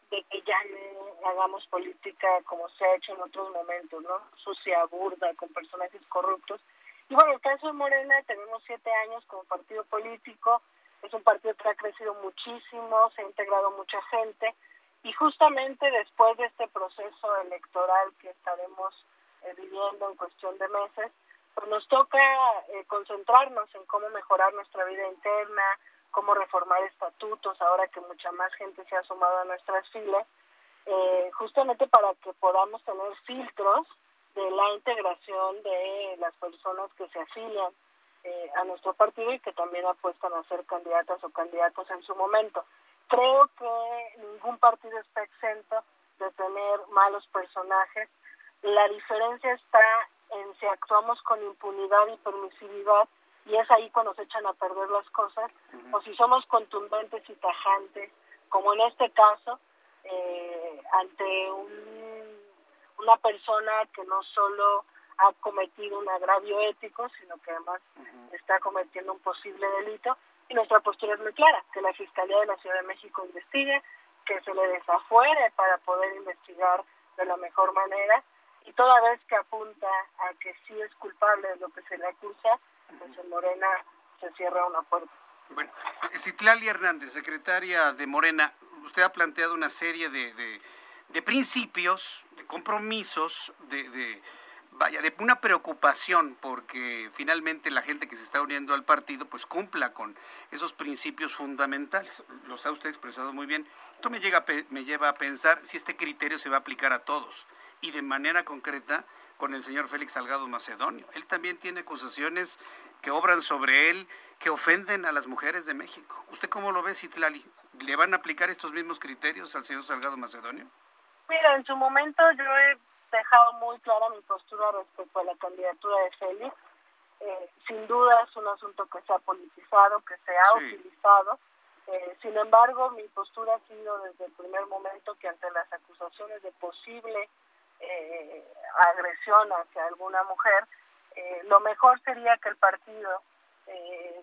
de que ya no hagamos política como se ha hecho en otros momentos, ¿no? Sucia, burda, con personajes corruptos. Y bueno, en el caso de Morena, tenemos siete años como partido político, es un partido que ha crecido muchísimo, se ha integrado mucha gente y justamente después de este proceso electoral que estaremos eh, viviendo en cuestión de meses, pues nos toca eh, concentrarnos en cómo mejorar nuestra vida interna, cómo reformar estatutos, ahora que mucha más gente se ha sumado a nuestras filas, eh, justamente para que podamos tener filtros de la integración de las personas que se afilian eh, a nuestro partido y que también apuestan a ser candidatas o candidatos en su momento. Creo que ningún partido está exento de tener malos personajes. La diferencia está en si actuamos con impunidad y permisividad y es ahí cuando se echan a perder las cosas, o si somos contundentes y tajantes, como en este caso, eh, ante un, una persona que no solo ha cometido un agravio ético, sino que además está cometiendo un posible delito. Y nuestra postura es muy clara, que la Fiscalía de la Ciudad de México investigue, que se le desafuere para poder investigar de la mejor manera. Y toda vez que apunta a que sí es culpable de lo que se le acusa, pues en Morena se cierra una puerta. Bueno, Citlali Hernández, secretaria de Morena, usted ha planteado una serie de, de, de principios, de compromisos, de, de vaya, de una preocupación porque finalmente la gente que se está uniendo al partido pues cumpla con esos principios fundamentales. Los ha usted expresado muy bien. Esto me, llega, me lleva a pensar si este criterio se va a aplicar a todos y de manera concreta con el señor Félix Salgado Macedonio. Él también tiene acusaciones que obran sobre él, que ofenden a las mujeres de México. ¿Usted cómo lo ve, Citlali? ¿Le van a aplicar estos mismos criterios al señor Salgado Macedonio? Mira, en su momento yo he dejado muy clara mi postura respecto a la candidatura de Félix. Eh, sin duda es un asunto que se ha politizado, que se ha utilizado. Eh, sin embargo, mi postura ha sido desde el primer momento que ante las acusaciones de posible eh, agresión hacia alguna mujer, lo mejor sería que el partido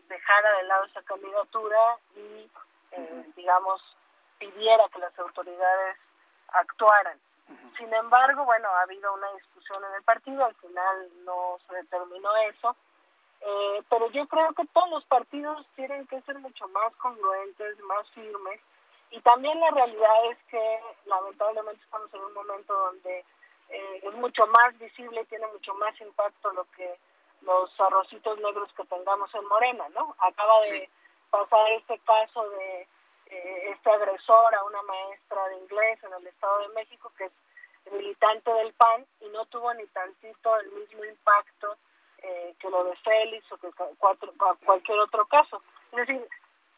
dejara de lado esa candidatura y, digamos, pidiera que las autoridades actuaran. Sin embargo, bueno, ha habido una discusión en el partido, al final no se determinó eso, eh, pero yo creo que todos los partidos tienen que ser mucho más congruentes, más firmes, y también la realidad es que lamentablemente estamos en un momento donde eh, es mucho más visible y tiene mucho más impacto lo que los arrocitos negros que tengamos en Morena, ¿no? Acaba de pasar este caso de eh, este agresor a una maestra de inglés en el Estado de México que es militante del PAN y no tuvo ni tantito el mismo impacto eh, que lo de Félix o que cualquier otro caso. Es decir,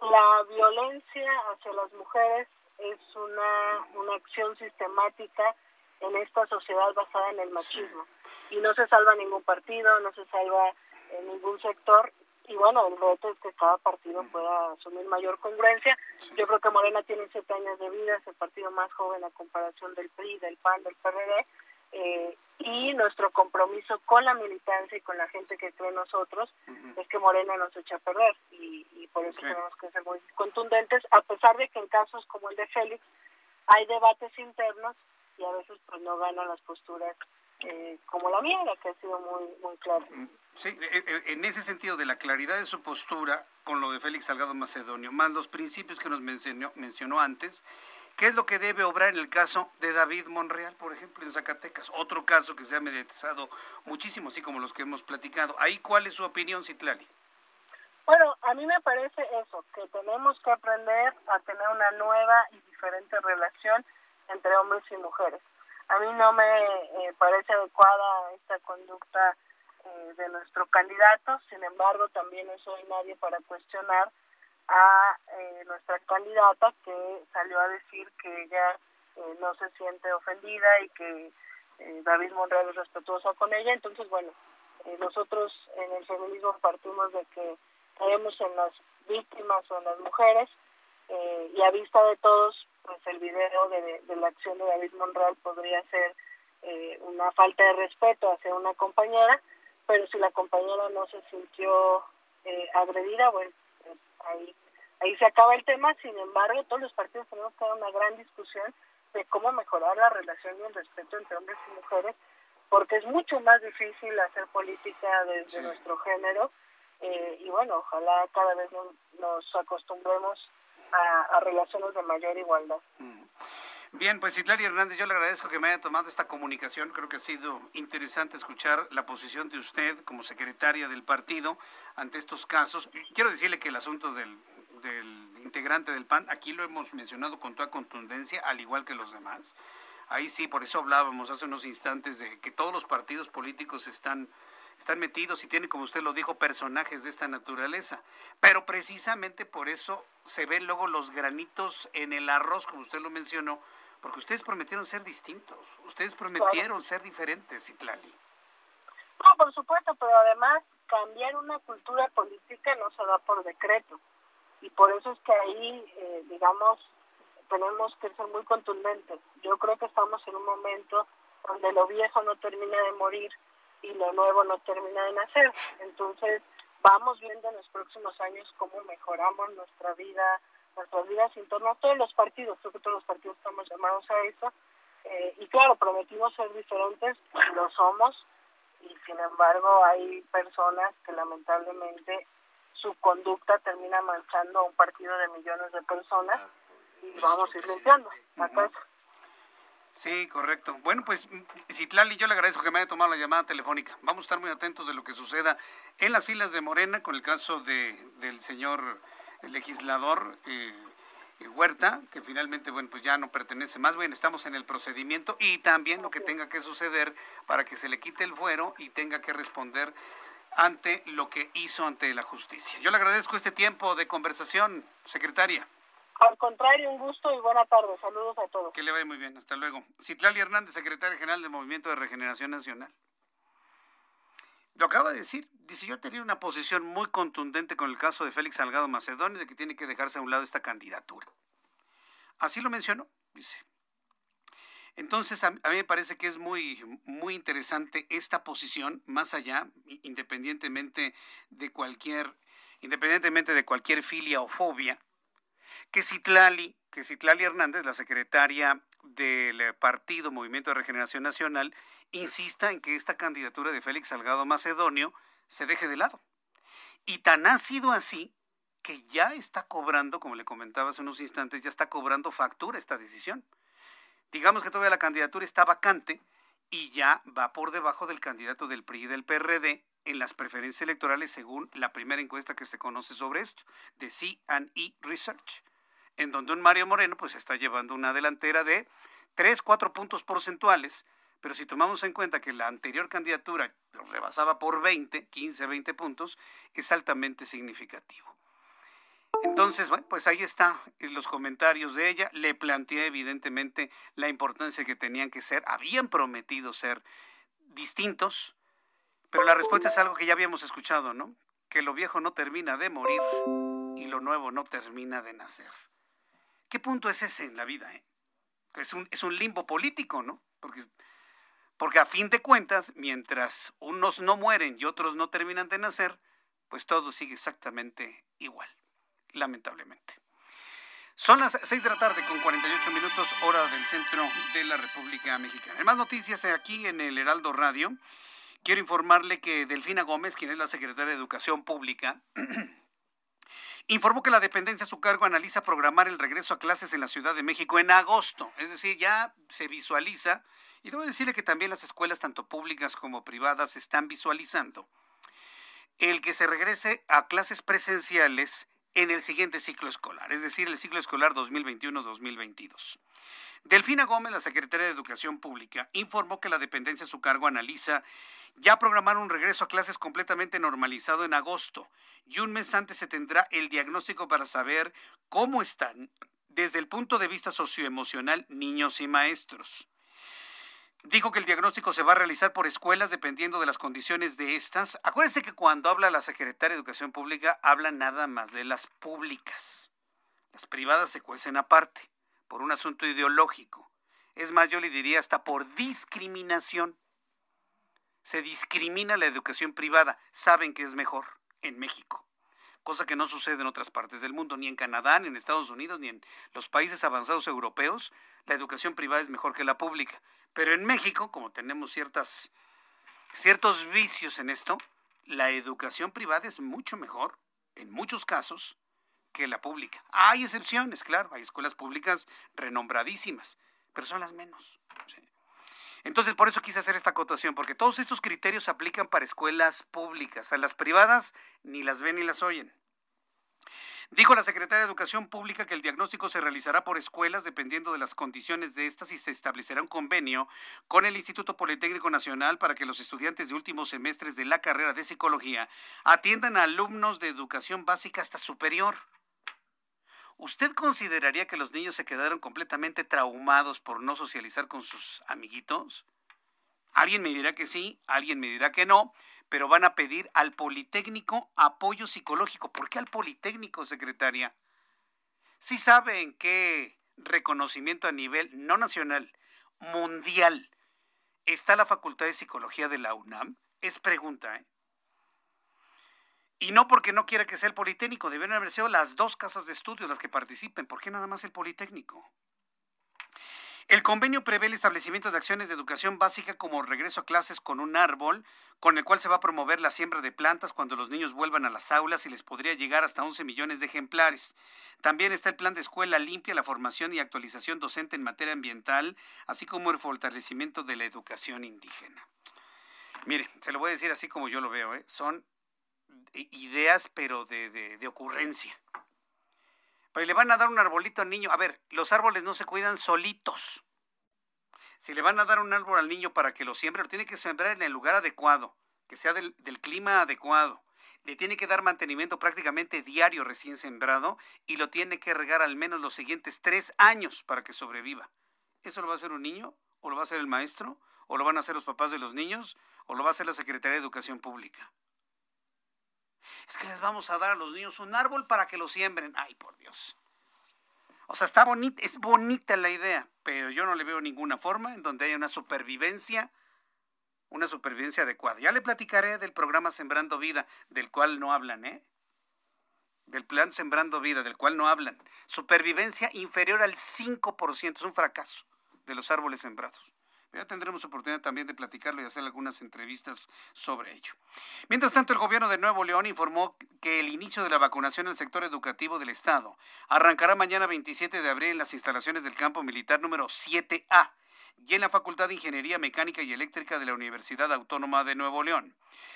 la violencia hacia las mujeres es una, una acción sistemática en esta sociedad basada en el machismo. Y no se salva ningún partido, no se salva en ningún sector y bueno, el reto es que cada partido pueda asumir mayor congruencia. Yo creo que Morena tiene siete años de vida, es el partido más joven a comparación del PRI, del PAN, del PRD, eh, y y nuestro compromiso con la militancia y con la gente que cree en nosotros es que Morena nos echa a perder y, por eso tenemos que ser muy contundentes, a pesar de que en casos como el de Félix hay debates internos y a veces pues no ganan las posturas eh, como la mía, que ha sido muy, muy clara. Mm, sí, e, e, en ese sentido de la claridad de su postura con lo de Félix Salgado Macedonio, más los principios que nos mencionó, mencionó antes, ¿Qué es lo que debe obrar en el caso de David Monreal, por ejemplo, en Zacatecas? Otro caso que se ha mediatizado muchísimo, así como los que hemos platicado. Ahí, ¿cuál es su opinión, Citlali? Bueno, a mí me parece eso, que tenemos que aprender a tener una nueva y diferente relación entre hombres y mujeres. A mí no me eh, parece adecuada esta conducta eh, de nuestro candidato, sin embargo, también no soy nadie para cuestionar a eh, nuestra candidata que salió a decir que ella eh, no se siente ofendida y que eh, David Monreal es respetuoso con ella. Entonces, bueno, nosotros en el feminismo partimos de que creemos en las víctimas o en las mujeres y a vista de todos, pues el video de, de la acción de David Monreal podría ser una falta de respeto hacia una compañera, pero si la compañera no se sintió agredida, bueno, ahí, ahí se acaba el tema, sin embargo, todos los partidos tenemos que dar una gran discusión de cómo mejorar la relación y el respeto entre hombres y mujeres, porque es mucho más difícil hacer política desde nuestro género, eh, y bueno, ojalá cada vez nos, acostumbremos a, relaciones de mayor igualdad. Mm. Bien, pues Hilaria Hernández, yo le agradezco que me haya tomado esta comunicación. Creo que ha sido interesante escuchar la posición de usted como secretaria del partido ante estos casos. Quiero decirle que el asunto del, integrante del PAN, aquí lo hemos mencionado con toda contundencia, al igual que los demás. Ahí sí, por eso hablábamos hace unos instantes de que todos los partidos políticos están están metidos y tienen, como usted lo dijo, personajes de esta naturaleza. Pero precisamente por eso se ven luego los granitos en el arroz, como usted lo mencionó, porque ustedes prometieron ser distintos, ustedes prometieron ser diferentes, Itlali. No, por supuesto, pero además cambiar una cultura política no se da por decreto. Y por eso es que ahí, eh, digamos, tenemos que ser muy contundentes. Yo creo que estamos en un momento donde lo viejo no termina de morir y lo nuevo no termina de nacer. Entonces, vamos viendo en los próximos años cómo mejoramos nuestra vida nuestras vidas en torno a todos los partidos, creo que todos los partidos estamos llamados a eso, eh, y claro, prometimos ser diferentes, lo somos, y sin embargo hay personas que lamentablemente su conducta termina manchando a un partido de millones de personas y vamos a ir limpiando la casa. Sí, correcto. Bueno, pues Citlali, yo le agradezco que me haya tomado la llamada telefónica. Vamos a estar muy atentos de lo que suceda en las filas de Morena con el caso de, del señor el legislador eh, Huerta, que finalmente, bueno, pues ya no pertenece. Más bien estamos en el procedimiento y también lo que tenga que suceder para que se le quite el fuero y tenga que responder ante lo que hizo ante la justicia. Yo le agradezco este tiempo de conversación, secretaria. Al contrario, un gusto y buena tarde. Saludos a todos. Que le vaya muy bien. Hasta luego. Citlali Hernández, secretaria general del Movimiento de Regeneración Nacional. Lo acaba de decir. Dice, yo tenía una posición muy contundente con el caso de Félix Salgado Macedonio de que tiene que dejarse a un lado esta candidatura. Así lo mencionó, dice. Entonces, a, mí me parece que es muy, muy interesante esta posición, más allá, independientemente de cualquier, independientemente de cualquier filia o fobia, que Citlali, que Citlali Hernández, la secretaria del partido Movimiento de Regeneración Nacional, insista en que esta candidatura de Félix Salgado Macedonio se deje de lado. Y tan ha sido así que ya está cobrando, como le comentaba hace unos instantes, ya está cobrando factura esta decisión. Digamos que todavía la candidatura está vacante y ya va por debajo del candidato del PRI y del PRD en las preferencias electorales según la primera encuesta que se conoce sobre esto, de C&E Research, en donde un Mario Moreno pues está llevando una delantera de 3, 4 puntos porcentuales pero si tomamos en cuenta que la anterior candidatura lo rebasaba por 20, 15, 20 puntos, es altamente significativo. Entonces, bueno, pues ahí está en los comentarios de ella. Le planteé evidentemente la importancia que tenían que ser, habían prometido ser distintos, pero la respuesta es algo que ya habíamos escuchado, ¿no? Que lo viejo no termina de morir y lo nuevo no termina de nacer. ¿Qué punto es ese en la vida? Eh? Es, un, limbo político, ¿no? Porque Porque a fin de cuentas, mientras unos no mueren y otros no terminan de nacer, pues todo sigue exactamente igual, lamentablemente. Son las 6 de la tarde con 48 minutos hora del centro de la República Mexicana. En más noticias aquí en el Heraldo Radio, quiero informarle que Delfina Gómez, quien es la secretaria de Educación Pública, (clears throat) informó que la dependencia a su cargo analiza programar el regreso a clases en la Ciudad de México en agosto. Es decir, ya se visualiza, y debo decirle que también las escuelas, tanto públicas como privadas, están visualizando el que se regrese a clases presenciales en el siguiente ciclo escolar, es decir, el ciclo escolar 2021-2022. Delfina Gómez, la secretaria de Educación Pública, informó que la dependencia a su cargo analiza ya programar un regreso a clases completamente normalizado en agosto y un mes antes se tendrá el diagnóstico para saber cómo están desde el punto de vista socioemocional niños y maestros. Dijo que el diagnóstico se va a realizar por escuelas dependiendo de las condiciones de estas. Acuérdense que cuando habla la secretaria de Educación Pública, habla nada más de las públicas. Las privadas se cuecen aparte, por un asunto ideológico. Es más, yo le diría hasta por discriminación. Se discrimina la educación privada. Saben que es mejor en México. Cosa que no sucede en otras partes del mundo, ni en Canadá, ni en Estados Unidos, ni en los países avanzados europeos. La educación privada es mejor que la pública. Pero en México, como tenemos ciertas, ciertos vicios en esto, la educación privada es mucho mejor, en muchos casos, que la pública. Hay excepciones, claro, hay escuelas públicas renombradísimas, pero son las menos. Entonces, por eso quise hacer esta acotación, porque todos estos criterios se aplican para escuelas públicas. A las privadas ni las ven ni las oyen. Dijo la secretaria de Educación Pública que el diagnóstico se realizará por escuelas dependiendo de las condiciones de estas y se establecerá un convenio con el Instituto Politécnico Nacional para que los estudiantes de últimos semestres de la carrera de psicología atiendan a alumnos de educación básica hasta superior. ¿Usted consideraría que los niños se quedaron completamente traumados por no socializar con sus amiguitos? Alguien me dirá que sí, alguien me dirá que no, pero van a pedir al Politécnico apoyo psicológico. ¿Por qué al Politécnico, secretaria? Si saben qué reconocimiento a nivel no nacional, mundial, está la Facultad de Psicología de la UNAM? Es pregunta, ¿eh? Y no porque no quiera que sea el Politécnico, deben haber sido las dos casas de estudio las que participen. ¿Por qué nada más el Politécnico? El convenio prevé el establecimiento de acciones de educación básica como regreso a clases con un árbol, con el cual se va a promover la siembra de plantas cuando los niños vuelvan a las aulas y les podría llegar hasta 11 millones de ejemplares. También está el plan de escuela limpia, la formación y actualización docente en materia ambiental, así como el fortalecimiento de la educación indígena. Mire, se lo voy a decir así como yo lo veo, ¿eh? son ideas pero de, de ocurrencia. Pero le van a dar un arbolito al niño. A ver, los árboles no se cuidan solitos. Si le van a dar un árbol al niño para que lo siembre, lo tiene que sembrar en el lugar adecuado, que sea del, del clima adecuado. Le tiene que dar mantenimiento prácticamente diario recién sembrado y lo tiene que regar al menos los siguientes tres años para que sobreviva. ¿Eso lo va a hacer un niño? ¿O lo va a hacer el maestro? ¿O lo van a hacer los papás de los niños? ¿O lo va a hacer la Secretaría de Educación Pública? Es que les vamos a dar a los niños un árbol para que lo siembren. Ay, por Dios. O sea, está bonita, es bonita la idea, pero yo no le veo ninguna forma en donde haya una supervivencia, una supervivencia adecuada. Ya le platicaré del programa Sembrando Vida, del cual no hablan, ¿eh? Del plan Sembrando Vida, del cual no hablan. Supervivencia inferior al 5%, es un fracaso de los árboles sembrados. Ya tendremos oportunidad también de platicarlo y hacer algunas entrevistas sobre ello. Mientras tanto, el gobierno de Nuevo León informó que el inicio de la vacunación en el sector educativo del Estado arrancará mañana 27 de abril en las instalaciones del campo militar número 7A y en la Facultad de Ingeniería Mecánica y Eléctrica de la Universidad Autónoma de Nuevo León.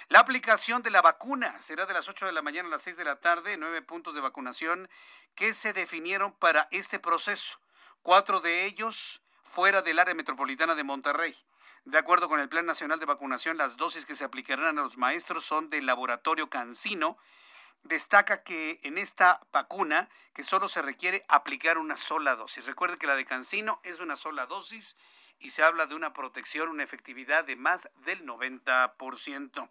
La aplicación de la vacuna será de las 8 de la mañana a las 6 de la tarde, nueve puntos de vacunación que se definieron para este proceso. Cuatro de ellos fuera del área metropolitana de Monterrey. De acuerdo con el Plan Nacional de Vacunación, las dosis que se aplicarán a los maestros son del laboratorio Cancino. Destaca que en esta vacuna que solo se requiere aplicar una sola dosis. Recuerde que la de Cancino es una sola dosis y se habla de una protección, una efectividad de más del 90%.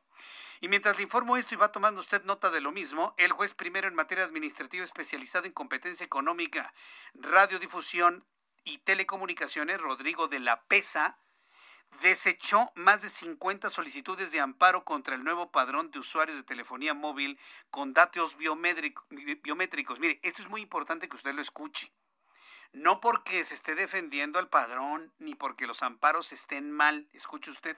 Y mientras le informo esto y va tomando usted nota de lo mismo, el juez primero en materia administrativa especializado en competencia económica, radiodifusión, y Telecomunicaciones, Rodrigo de la Pesa, desechó más de 50 solicitudes de amparo contra el nuevo padrón de usuarios de telefonía móvil con datos biométricos. Mire, esto es muy importante que usted lo escuche. No porque se esté defendiendo al padrón ni porque los amparos estén mal, escuche usted.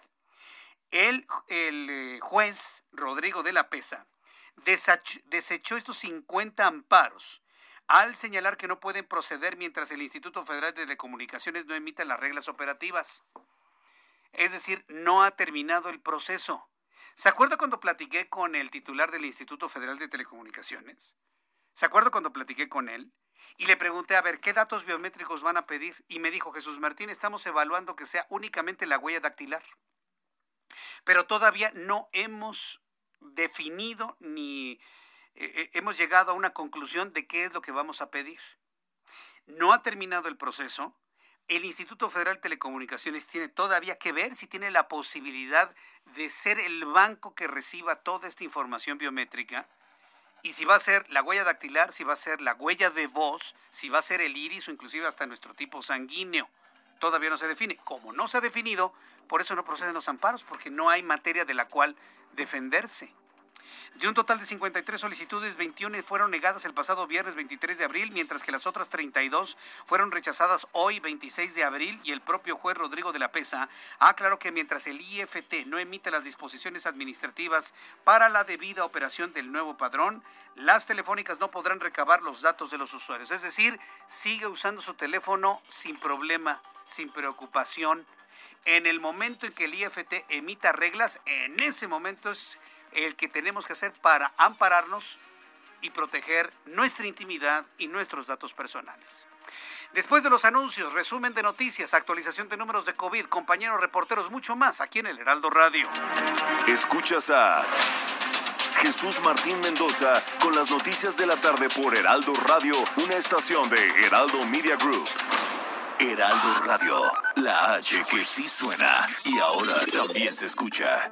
El, el eh, juez Rodrigo de la Pesa desechó estos 50 amparos al señalar que no pueden proceder mientras el Instituto Federal de Telecomunicaciones no emita las reglas operativas. Es decir, no ha terminado el proceso. ¿Se acuerda cuando platiqué con el titular del Instituto Federal de Telecomunicaciones? ¿Se acuerda cuando platiqué con él? Y le pregunté, a ver, ¿qué datos biométricos van a pedir? Y me dijo, Jesús Martín, estamos evaluando que sea únicamente la huella dactilar. Pero todavía no hemos definido ni eh, eh, hemos llegado a una conclusión de qué es lo que vamos a pedir. No ha terminado el proceso. El Instituto Federal de Telecomunicaciones tiene todavía que ver si tiene la posibilidad de ser el banco que reciba toda esta información biométrica y si va a ser la huella dactilar, si va a ser la huella de voz, si va a ser el iris o inclusive hasta nuestro tipo sanguíneo. Todavía no se define. Como no se ha definido, por eso no proceden los amparos, porque no hay materia de la cual defenderse. De un total de 53 solicitudes, 21 fueron negadas el pasado viernes 23 de abril, mientras que las otras 32 fueron rechazadas hoy 26 de abril y el propio juez Rodrigo de la Pesa aclaró que mientras el IFT no emite las disposiciones administrativas para la debida operación del nuevo padrón, las telefónicas no podrán recabar los datos de los usuarios. Es decir, sigue usando su teléfono sin problema, sin preocupación. En el momento en que el IFT emita reglas, en ese momento es el que tenemos que hacer para ampararnos y proteger nuestra intimidad y nuestros datos personales. Después de los anuncios, resumen de noticias, actualización de números de COVID, compañeros reporteros, mucho más aquí en el Heraldo Radio. Escuchas a Jesús Martín Mendoza con las noticias de la tarde por Heraldo Radio, una estación de Heraldo Media Group. Heraldo Radio, la H que sí suena y ahora también se escucha.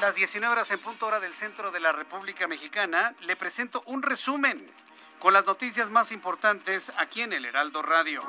Las 19 horas en punto hora del centro de la República Mexicana. Le presento un resumen con las noticias más importantes aquí en el Heraldo Radio.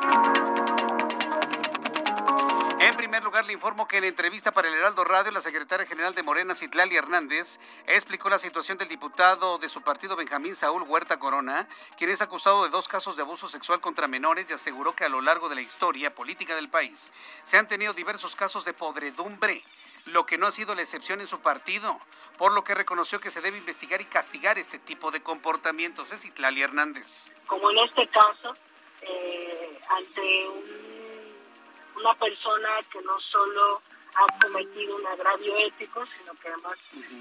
En primer lugar, le informo que en entrevista para el Heraldo Radio, la secretaria general de Morena, Citlali Hernández, explicó la situación del diputado de su partido, Benjamín Saúl Huerta Corona, quien es acusado de dos casos de abuso sexual contra menores y aseguró que a lo largo de la historia política del país se han tenido diversos casos de podredumbre lo que no ha sido la excepción en su partido, por lo que reconoció que se debe investigar y castigar este tipo de comportamientos. Es Itlali Hernández. Como en este caso, eh, ante una persona que no solo ha cometido un agravio ético, sino que además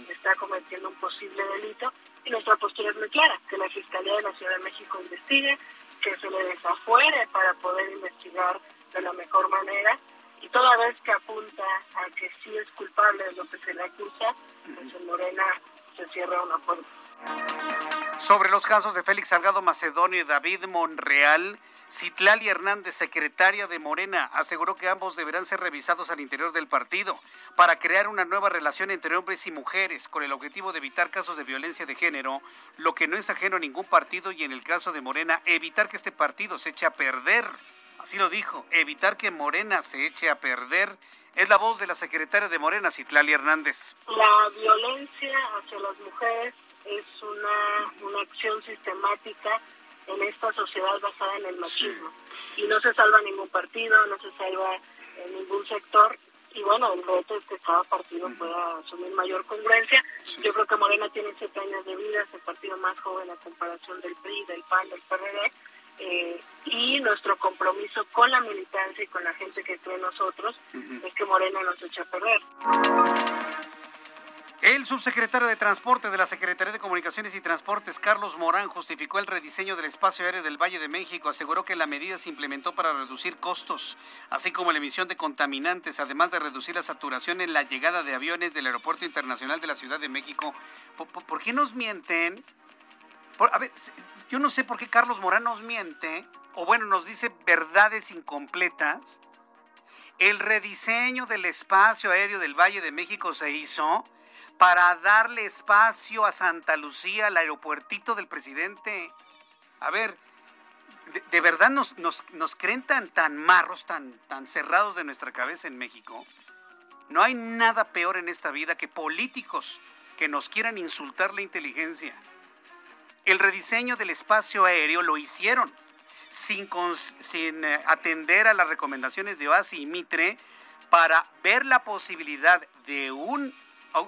está cometiendo un posible delito, y nuestra postura es muy clara, que la Fiscalía de la Ciudad de México investigue, que se le desafuere para poder investigar de la mejor manera y toda vez que apunta a que sí es culpable de lo que se le acusa, pues en Morena se cierra una puerta. Sobre los casos de Félix Salgado Macedonio y David Monreal, Citlali Hernández, secretaria de Morena, aseguró que ambos deberán ser revisados al interior del partido para crear una nueva relación entre hombres y mujeres con el objetivo de evitar casos de violencia de género, lo que no es ajeno a ningún partido y en el caso de Morena, evitar que este partido se eche a perder. Así lo dijo, evitar que Morena se eche a perder. Es la voz de la secretaria de Morena, Citlali Hernández. La violencia hacia las mujeres es una, una acción sistemática en esta sociedad basada en el machismo. Y no se salva ningún partido, no se salva en ningún sector. Y bueno, el reto es que cada partido pueda asumir mayor congruencia. Yo creo que Morena tiene siete años de vida, es el partido más joven a comparación del PRI, del PAN, del PRD eh, y nuestro compromiso con la militancia y con la gente que cree en nosotros es que Morena nos echa a perder. El subsecretario de Transporte de la Secretaría de Comunicaciones y Transportes, Carlos Morán, justificó el rediseño del espacio aéreo del Valle de México. Aseguró que la medida se implementó para reducir costos, así como la emisión de contaminantes, además de reducir la saturación en la llegada de aviones del Aeropuerto Internacional de la Ciudad de México. ¿Por, qué nos mienten? A ver, yo no sé por qué Carlos Morán nos miente, o bueno, nos dice verdades incompletas. El rediseño del espacio aéreo del Valle de México se hizo para darle espacio a Santa Lucía, al aeropuertito del presidente. A ver, ¿de, verdad nos, nos, creen tan, tan marros, tan, tan cerrados de nuestra cabeza en México? No hay nada peor en esta vida que políticos que nos quieran insultar la inteligencia. El rediseño del espacio aéreo lo hicieron sin, eh, atender a las recomendaciones de OASI y Mitre para ver la posibilidad de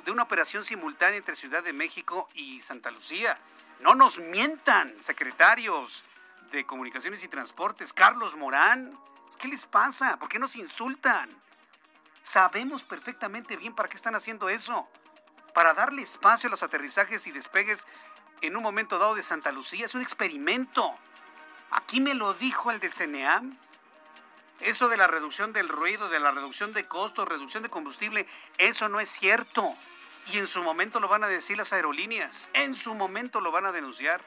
de una operación simultánea entre Ciudad de México y Santa Lucía. No nos mientan, secretarios de Comunicaciones y Transportes, Carlos Morán. ¿Qué les pasa? ¿Por qué nos insultan? Sabemos perfectamente bien para qué están haciendo eso. Para darle espacio a los aterrizajes y despegues en un momento dado de Santa Lucía. Es un experimento. Aquí me lo dijo el del CNEAM. Eso de la reducción del ruido, de la reducción de costos, reducción de combustible, eso no es cierto. Y en su momento lo van a decir las aerolíneas. En su momento lo van a denunciar.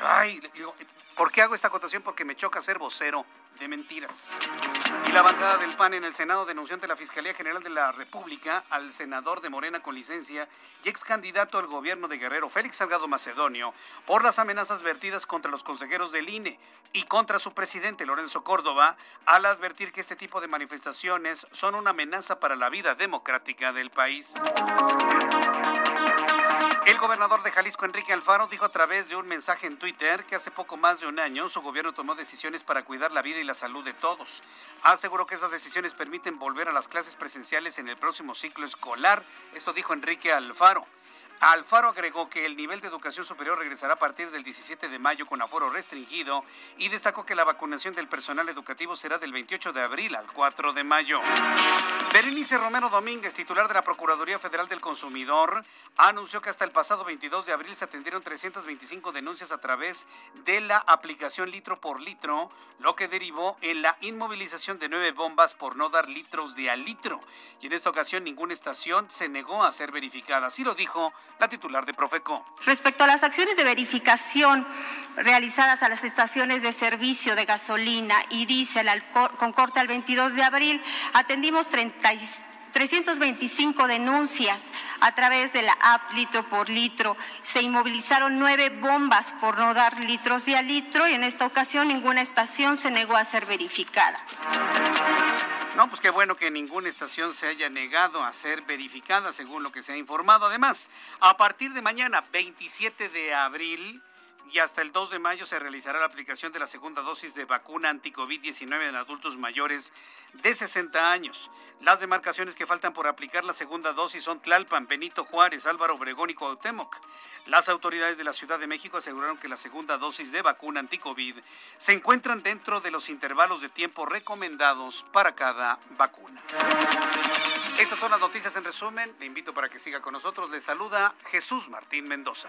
Ay, ¿por qué hago esta acotación? Porque me choca ser vocero de mentiras. Y la bancada del PAN en el Senado denunció ante la Fiscalía General de la República al senador de Morena con licencia y ex candidato al gobierno de Guerrero, Félix Salgado Macedonio, por las amenazas vertidas contra los consejeros del INE y contra su presidente, Lorenzo Córdoba, al advertir que este tipo de manifestaciones son una amenaza para la vida democrática del país. El gobernador de Jalisco, Enrique Alfaro, dijo a través de un mensaje en Twitter que hace poco más de un año su gobierno tomó decisiones para cuidar la vida y la salud de todos. Aseguró que esas decisiones permiten volver a las clases presenciales en el próximo ciclo escolar. Esto dijo Enrique Alfaro. Alfaro agregó que el nivel de educación superior regresará a partir del 17 de mayo con aforo restringido y destacó que la vacunación del personal educativo será del 28 de abril al 4 de mayo. Berenice Romero Domínguez, titular de la Procuraduría Federal del Consumidor, anunció que hasta el pasado 22 de abril se atendieron 325 denuncias a través de la aplicación litro por litro, lo que derivó en la inmovilización de nueve bombas por no dar litros de al litro. Y en esta ocasión ninguna estación se negó a ser verificada. Así lo dijo la titular de Profeco. Respecto a las acciones de verificación realizadas a las estaciones de servicio de gasolina y diésel con corte al 22 de abril, atendimos 325 denuncias a través de la app litro por litro. Se inmovilizaron nueve bombas por no dar litros de a litro y en esta ocasión ninguna estación se negó a ser verificada. No, pues qué bueno que ninguna estación se haya negado a ser verificada, según lo que se ha informado. Además, a partir de mañana, 27 de abril, y hasta el 2 de mayo se realizará la aplicación de la segunda dosis de vacuna anti-COVID-19 en adultos mayores de 60 años. Las demarcaciones que faltan por aplicar la segunda dosis son Tlalpan, Benito Juárez, Álvaro Obregón y Cuauhtémoc. Las autoridades de la Ciudad de México aseguraron que la segunda dosis de vacuna anti-COVID se encuentran dentro de los intervalos de tiempo recomendados para cada vacuna. Estas son las noticias en resumen. Le invito para que siga con nosotros. Le saluda Jesús Martín Mendoza.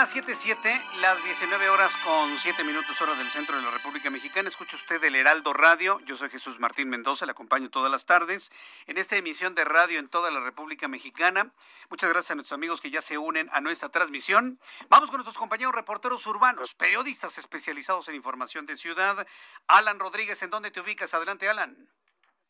Las 7.7, las 19 horas con 7 minutos hora del centro de la República Mexicana. Escucha usted el Heraldo Radio. Yo soy Jesús Martín Mendoza, le acompaño todas las tardes en esta emisión de radio en toda la República Mexicana. Muchas gracias a nuestros amigos que ya se unen a nuestra transmisión. Vamos con nuestros compañeros reporteros urbanos, periodistas especializados en información de ciudad. Alan Rodríguez, ¿en dónde te ubicas? Adelante, Alan.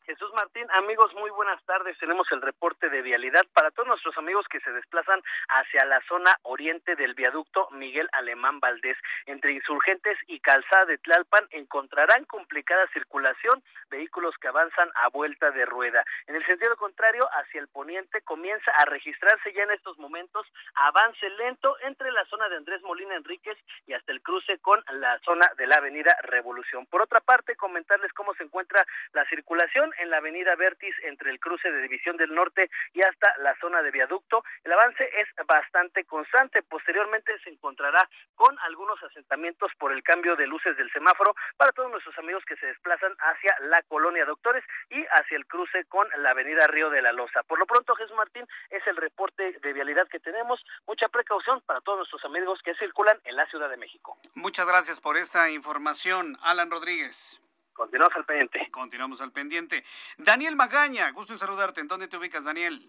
Jesús Martín, amigos, muy buenas tardes. Tenemos el reporte de vialidad para todos nuestros amigos que se desplazan hacia la zona oriente del viaducto Miguel Alemán Valdés. Entre insurgentes y calzada de Tlalpan encontrarán complicada circulación, vehículos que avanzan a vuelta de rueda. En el sentido contrario, hacia el poniente comienza a registrarse ya en estos momentos avance lento entre la zona de Andrés Molina Enríquez y hasta el cruce con la zona de la avenida Revolución. Por otra parte, comentarles cómo se encuentra la circulación en la avenida Vertis entre el cruce de División del Norte y hasta la zona de viaducto. El avance es bastante constante. Posteriormente se encontrará con algunos asentamientos por el cambio de luces del semáforo para todos nuestros amigos que se desplazan hacia la colonia Doctores y hacia el cruce con la avenida Río de la Loza. Por lo pronto, Jesús Martín, es el reporte de vialidad que tenemos. Mucha precaución para todos nuestros amigos que circulan en la Ciudad de México. Muchas gracias por esta información, Alan Rodríguez. Continuamos al pendiente. Continuamos al pendiente. Daniel Magaña, gusto en saludarte. ¿En dónde te ubicas, Daniel?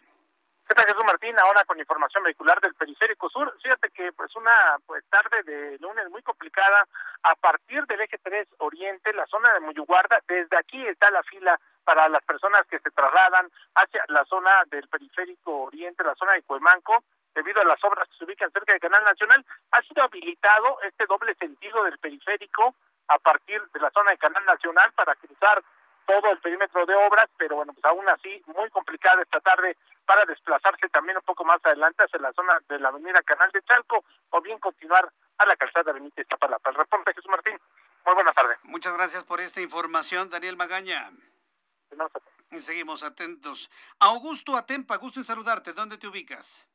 ¿Qué tal, Jesús Martín? Ahora con información vehicular del Periférico Sur. Fíjate que pues una pues tarde de lunes muy complicada a partir del eje 3 Oriente, la zona de Muyuguarda. Desde aquí está la fila para las personas que se trasladan hacia la zona del Periférico Oriente, la zona de Cuemanco debido a las obras que se ubican cerca del Canal Nacional, ha sido habilitado este doble sentido del periférico a partir de la zona de Canal Nacional para cruzar todo el perímetro de obras, pero bueno, pues aún así muy complicada esta tarde para desplazarse también un poco más adelante hacia la zona de la avenida Canal de Chalco o bien continuar a la calzada Benítez Iztapalapa. El reporte Jesús Martín. Muy buenas tardes. Muchas gracias por esta información, Daniel Magaña. Seguimos atentos. Augusto Atempa, gusto en saludarte. ¿Dónde te ubicas?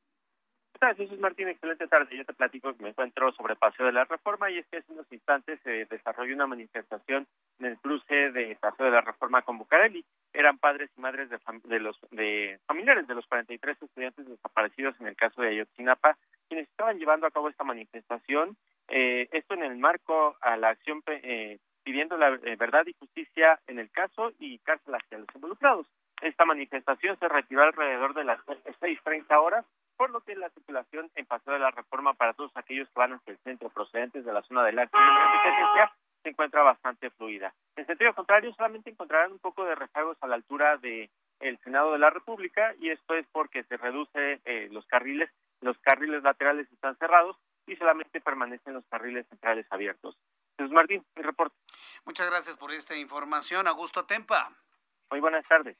Jesús Martín, excelente tarde. Yo te platico que me encuentro sobre Paseo de la Reforma y es que hace unos instantes se desarrolló una manifestación en el cruce de Paseo de la Reforma con Bucareli. Eran padres y madres de, los de familiares de los 43 estudiantes desaparecidos en el caso de Ayotzinapa, quienes estaban llevando a cabo esta manifestación. Eh, esto en el marco a la acción eh, pidiendo la eh, verdad y justicia en el caso y cárcel hacia los involucrados. Esta manifestación se retiró alrededor de las 6.30 horas por lo que la circulación en Paseo de la Reforma para todos aquellos que van hacia el centro procedentes de la zona del la competencia se encuentra bastante fluida. En sentido contrario, solamente encontrarán un poco de rezagos a la altura de el Senado de la República y esto es porque se reduce eh, los carriles, los carriles laterales están cerrados y solamente permanecen los carriles centrales abiertos. Jesús Martín, mi reporte. Muchas gracias por esta información, Augusto Tempa. Muy buenas tardes.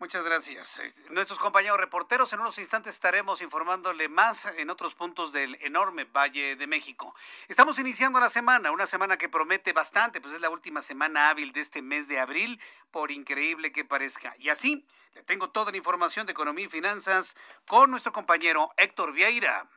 Muchas gracias. Eh, nuestros compañeros reporteros, en unos instantes estaremos informándole más en otros puntos del enorme Valle de México. Estamos iniciando la semana, una semana que promete bastante, pues es la última semana hábil de este mes de abril, por increíble que parezca. Y así, le tengo toda la información de economía y finanzas con nuestro compañero Héctor Vieira.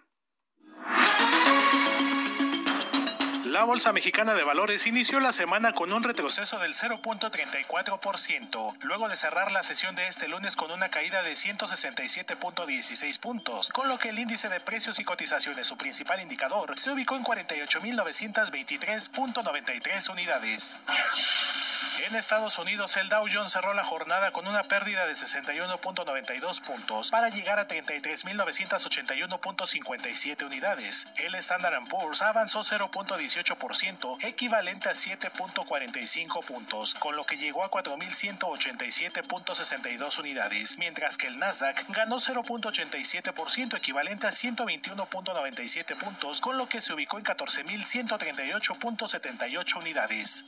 La Bolsa Mexicana de Valores inició la semana con un retroceso del 0.34%, luego de cerrar la sesión de este lunes con una caída de 167.16 puntos, con lo que el índice de precios y cotizaciones, su principal indicador, se ubicó en 48.923.93 unidades. En Estados Unidos, el Dow Jones cerró la jornada con una pérdida de 61.92 puntos para llegar a 33.981.57 unidades. El Standard Poor's avanzó 0.18%, equivalente a 7.45 puntos, con lo que llegó a 4.187.62 unidades, mientras que el Nasdaq ganó 0.87%, equivalente a 121.97 puntos, con lo que se ubicó en 14.138.78 unidades.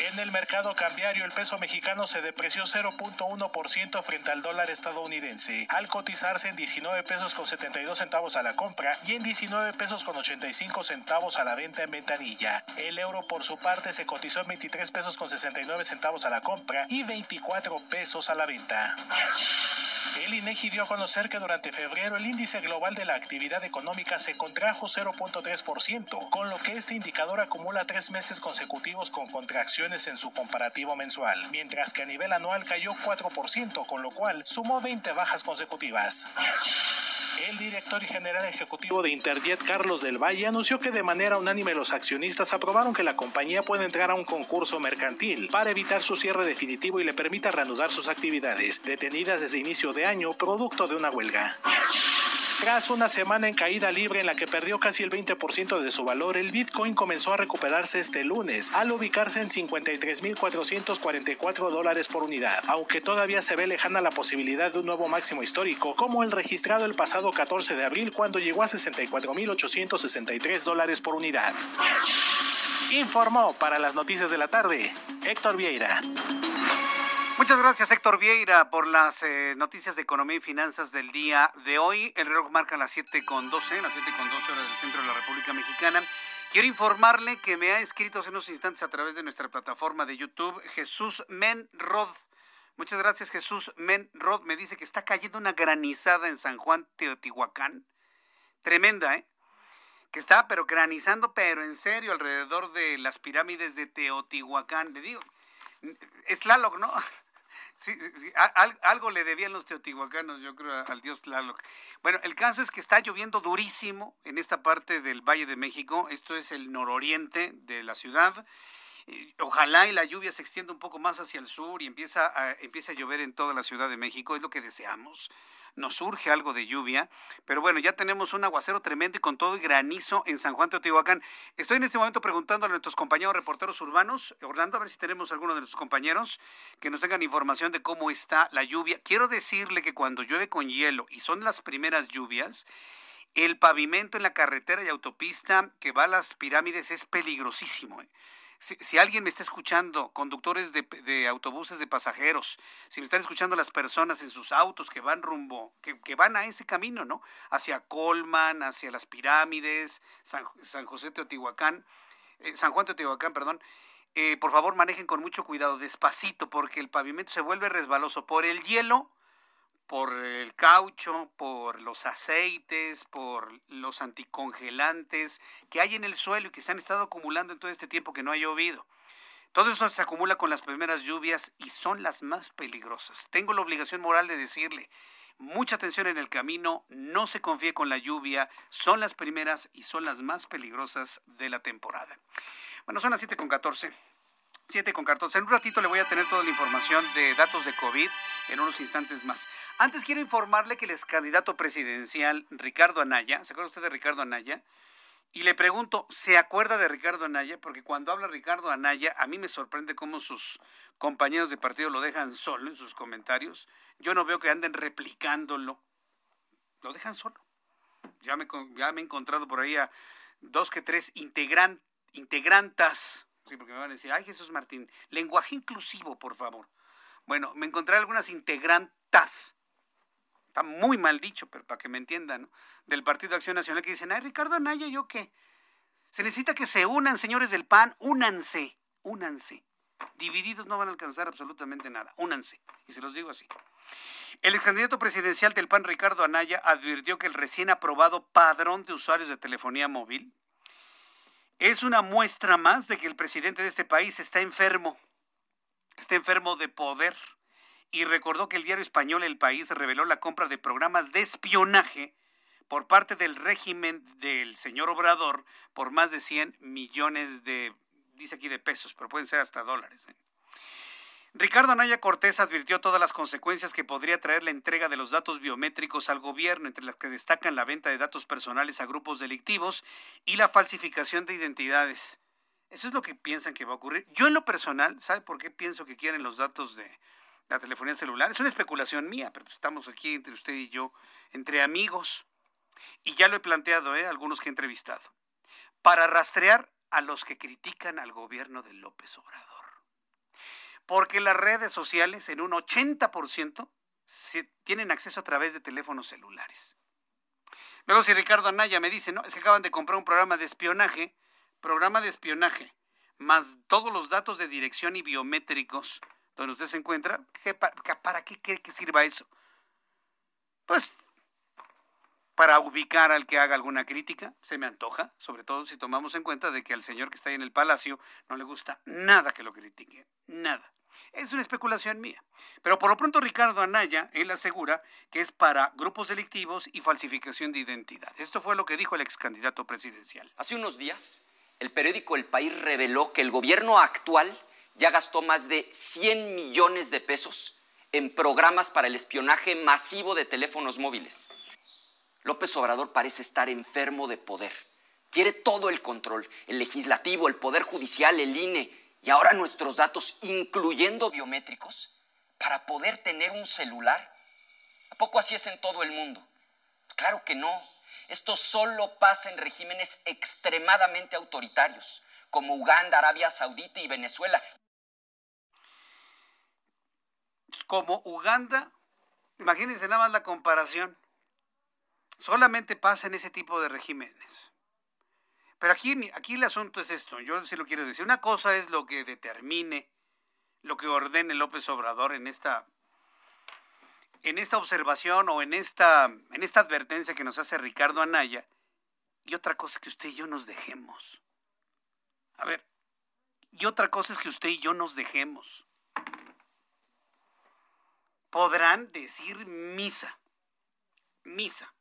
En el mercado cambiario, el peso mexicano se depreció 0.1% frente al dólar estadounidense, al cotizarse en 19 pesos con 72 centavos a la compra y en 19 pesos con 85 centavos a la venta en ventanilla. El euro, por su parte, se cotizó en 23 pesos con 69 centavos a la compra y 24 pesos a la venta. El INEGI dio a conocer que durante febrero el índice global de la actividad económica se contrajo 0.3%, con lo que este indicador acumula tres meses consecutivos con contracciones en su comparativo mensual, mientras que a nivel anual cayó 4%, con lo cual sumó 20 bajas consecutivas. El director y general ejecutivo de Interjet, Carlos del Valle, anunció que de manera unánime los accionistas aprobaron que la compañía pueda entrar a un concurso mercantil para evitar su cierre definitivo y le permita reanudar sus actividades, detenidas desde inicio de año producto de una huelga. Tras una semana en caída libre en la que perdió casi el 20% de su valor, el Bitcoin comenzó a recuperarse este lunes al ubicarse en 53.444 dólares por unidad, aunque todavía se ve lejana la posibilidad de un nuevo máximo histórico, como el registrado el pasado 14 de abril cuando llegó a 64.863 dólares por unidad. Informó para las noticias de la tarde Héctor Vieira. Muchas gracias Héctor Vieira por las eh, noticias de economía y finanzas del día de hoy. El reloj marca las 7 con 12, las 7 con 12 horas del centro de la República Mexicana. Quiero informarle que me ha escrito hace unos instantes a través de nuestra plataforma de YouTube Jesús Menrod. Muchas gracias Jesús Menrod. Me dice que está cayendo una granizada en San Juan Teotihuacán. Tremenda, ¿eh? Que está pero granizando, pero en serio, alrededor de las pirámides de Teotihuacán. Le digo, es Tlaloc, ¿no? Sí, sí, algo le debían los teotihuacanos, yo creo, al dios Tlaloc. Bueno, el caso es que está lloviendo durísimo en esta parte del Valle de México. Esto es el nororiente de la ciudad. Ojalá y la lluvia se extienda un poco más hacia el sur y empieza a, empiece a llover en toda la Ciudad de México. Es lo que deseamos nos surge algo de lluvia, pero bueno, ya tenemos un aguacero tremendo y con todo el granizo en San Juan Teotihuacán. Estoy en este momento preguntando a nuestros compañeros reporteros urbanos, Orlando, a ver si tenemos alguno de nuestros compañeros que nos tengan información de cómo está la lluvia. Quiero decirle que cuando llueve con hielo y son las primeras lluvias, el pavimento en la carretera y autopista que va a las pirámides es peligrosísimo. ¿eh? Si, alguien me está escuchando, conductores de, autobuses de pasajeros, si me están escuchando las personas en sus autos que van rumbo, que, van a ese camino, ¿no? Hacia Colman, hacia las pirámides, San, José Teotihuacán, eh, San Juan Teotihuacán, perdón. Eh, por favor, manejen con mucho cuidado, despacito, porque el pavimento se vuelve resbaloso por el hielo por el caucho, por los aceites, por los anticongelantes que hay en el suelo y que se han estado acumulando en todo este tiempo que no ha llovido. Todo eso se acumula con las primeras lluvias y son las más peligrosas. Tengo la obligación moral de decirle, mucha atención en el camino, no se confíe con la lluvia, son las primeras y son las más peligrosas de la temporada. Bueno, son las 7 con 14. 7 con cartón. En un ratito le voy a tener toda la información de datos de COVID en unos instantes más. Antes quiero informarle que el ex candidato presidencial Ricardo Anaya, ¿se acuerda usted de Ricardo Anaya? Y le pregunto, ¿se acuerda de Ricardo Anaya? Porque cuando habla Ricardo Anaya, a mí me sorprende cómo sus compañeros de partido lo dejan solo en sus comentarios. Yo no veo que anden replicándolo. Lo dejan solo. Ya me, ya me he encontrado por ahí a dos que tres integran, integrantas Sí, porque me van a decir, ay Jesús Martín, lenguaje inclusivo, por favor. Bueno, me encontré algunas integrantas, está muy mal dicho, pero para que me entiendan, del Partido Acción Nacional que dicen, ay Ricardo Anaya, ¿yo qué? Se necesita que se unan, señores del PAN, únanse, únanse. Divididos no van a alcanzar absolutamente nada, únanse. Y se los digo así. El ex candidato presidencial del PAN, Ricardo Anaya, advirtió que el recién aprobado padrón de usuarios de telefonía móvil es una muestra más de que el presidente de este país está enfermo, está enfermo de poder y recordó que el diario español El País reveló la compra de programas de espionaje por parte del régimen del señor Obrador por más de 100 millones de, dice aquí de pesos, pero pueden ser hasta dólares. ¿eh? Ricardo Anaya Cortés advirtió todas las consecuencias que podría traer la entrega de los datos biométricos al gobierno, entre las que destacan la venta de datos personales a grupos delictivos y la falsificación de identidades. Eso es lo que piensan que va a ocurrir. Yo en lo personal, ¿sabe por qué pienso que quieren los datos de la telefonía celular? Es una especulación mía, pero estamos aquí entre usted y yo, entre amigos. Y ya lo he planteado, ¿eh? Algunos que he entrevistado. Para rastrear a los que critican al gobierno de López Obrador porque las redes sociales en un 80% se tienen acceso a través de teléfonos celulares. Luego si Ricardo Anaya me dice, no, es que acaban de comprar un programa de espionaje, programa de espionaje, más todos los datos de dirección y biométricos donde usted se encuentra, ¿para qué que sirva eso? Pues para ubicar al que haga alguna crítica, se me antoja, sobre todo si tomamos en cuenta de que al señor que está ahí en el palacio no le gusta nada que lo critique, nada. Es una especulación mía. Pero por lo pronto Ricardo Anaya, él asegura que es para grupos delictivos y falsificación de identidad. Esto fue lo que dijo el ex candidato presidencial. Hace unos días, el periódico El País reveló que el gobierno actual ya gastó más de 100 millones de pesos en programas para el espionaje masivo de teléfonos móviles. López Obrador parece estar enfermo de poder. Quiere todo el control, el legislativo, el poder judicial, el INE y ahora nuestros datos, incluyendo biométricos, para poder tener un celular. ¿A poco así es en todo el mundo? Claro que no. Esto solo pasa en regímenes extremadamente autoritarios, como Uganda, Arabia Saudita y Venezuela. Como Uganda, imagínense nada más la comparación. Solamente pasa en ese tipo de regímenes. Pero aquí, aquí el asunto es esto, yo sí lo quiero decir. Una cosa es lo que determine, lo que ordene López Obrador en esta, en esta observación o en esta, en esta advertencia que nos hace Ricardo Anaya. Y otra cosa es que usted y yo nos dejemos. A ver, y otra cosa es que usted y yo nos dejemos. Podrán decir misa, misa.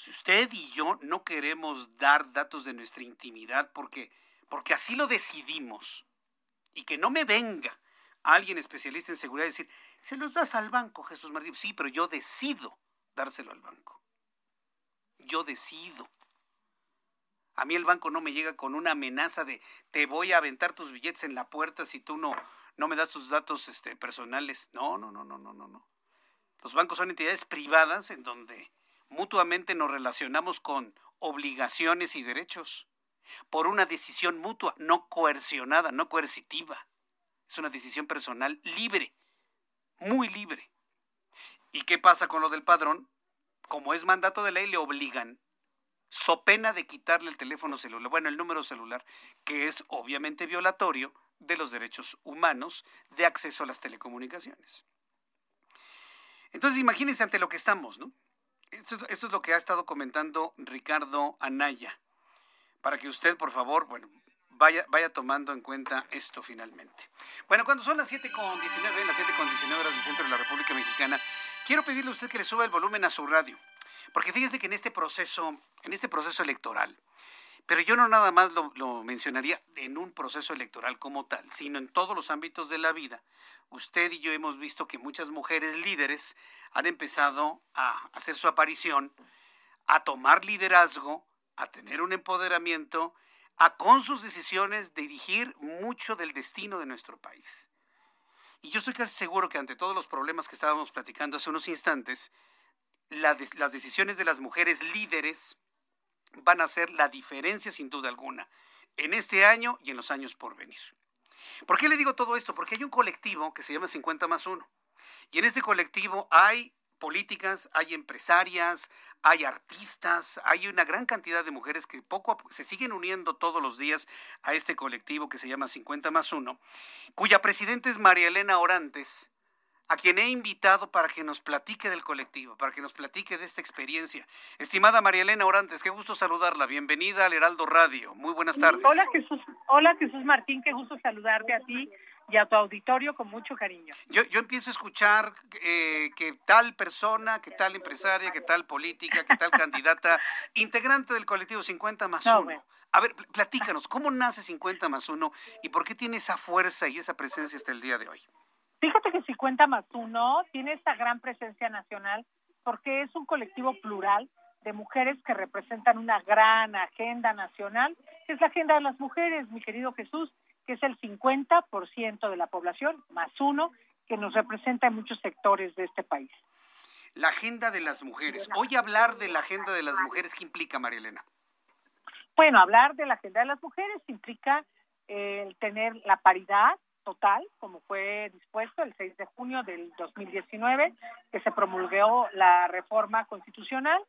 Si usted y yo no queremos dar datos de nuestra intimidad porque, porque así lo decidimos, y que no me venga alguien especialista en seguridad y decir, se los das al banco, Jesús Martín. Sí, pero yo decido dárselo al banco. Yo decido. A mí el banco no me llega con una amenaza de te voy a aventar tus billetes en la puerta si tú no, no me das tus datos este, personales. No, no, no, no, no, no. Los bancos son entidades privadas en donde mutuamente nos relacionamos con obligaciones y derechos por una decisión mutua, no coercionada, no coercitiva. Es una decisión personal libre, muy libre. ¿Y qué pasa con lo del padrón? Como es mandato de ley, le obligan, so pena de quitarle el teléfono celular, bueno, el número celular, que es obviamente violatorio de los derechos humanos de acceso a las telecomunicaciones. Entonces, imagínense ante lo que estamos, ¿no? Esto, es lo que ha estado comentando Ricardo Anaya, para que usted, por favor, bueno, vaya, vaya tomando en cuenta esto finalmente. Bueno, cuando son las 7.19, las 7.19 horas del centro de la República Mexicana, quiero pedirle a usted que le suba el volumen a su radio, porque fíjese que en este proceso, en este proceso electoral, pero yo no nada más lo, mencionaría en un proceso electoral como tal, sino en todos los ámbitos de la vida. Usted y yo hemos visto que muchas mujeres líderes han empezado a hacer su aparición, a tomar liderazgo, a tener un empoderamiento, a con sus decisiones dirigir mucho del destino de nuestro país. Y yo estoy casi seguro que ante todos los problemas que estábamos platicando hace unos instantes, las decisiones de las mujeres líderes van a ser la diferencia sin duda alguna en este año y en los años por venir. ¿Por qué le digo todo esto? Porque hay un colectivo que se llama 50 más 1. Y en este colectivo hay políticas, hay empresarias, hay artistas, hay una gran cantidad de mujeres que poco se siguen uniendo todos los días a este colectivo que se llama 50 más 1, cuya presidenta es María Elena Orantes, a quien he invitado para que nos platique del colectivo, para que nos platique de esta experiencia. Estimada María Elena Orantes, qué gusto saludarla. Bienvenida al Heraldo Radio. Muy buenas tardes. Hola Jesús, hola Jesús Martín, qué gusto saludarte a ti y a tu auditorio con mucho cariño. Yo, yo empiezo a escuchar eh, que tal persona, que tal empresaria, que tal política, que tal candidata, integrante del colectivo 50 más 1. A ver, platícanos, ¿cómo nace 50 más 1 y por qué tiene esa fuerza y esa presencia hasta el día de hoy? Fíjate que 50 más 1 tiene esta gran presencia nacional porque es un colectivo plural de mujeres que representan una gran agenda nacional, que es la agenda de las mujeres, mi querido Jesús, que es el 50% de la población, más uno, que nos representa en muchos sectores de este país. La agenda de las mujeres. Hoy hablar de la agenda de las mujeres, ¿qué implica, María Elena? Bueno, hablar de la agenda de las mujeres implica eh, el tener la paridad total, como fue dispuesto el 6 de junio del 2019, que se promulgó la reforma constitucional,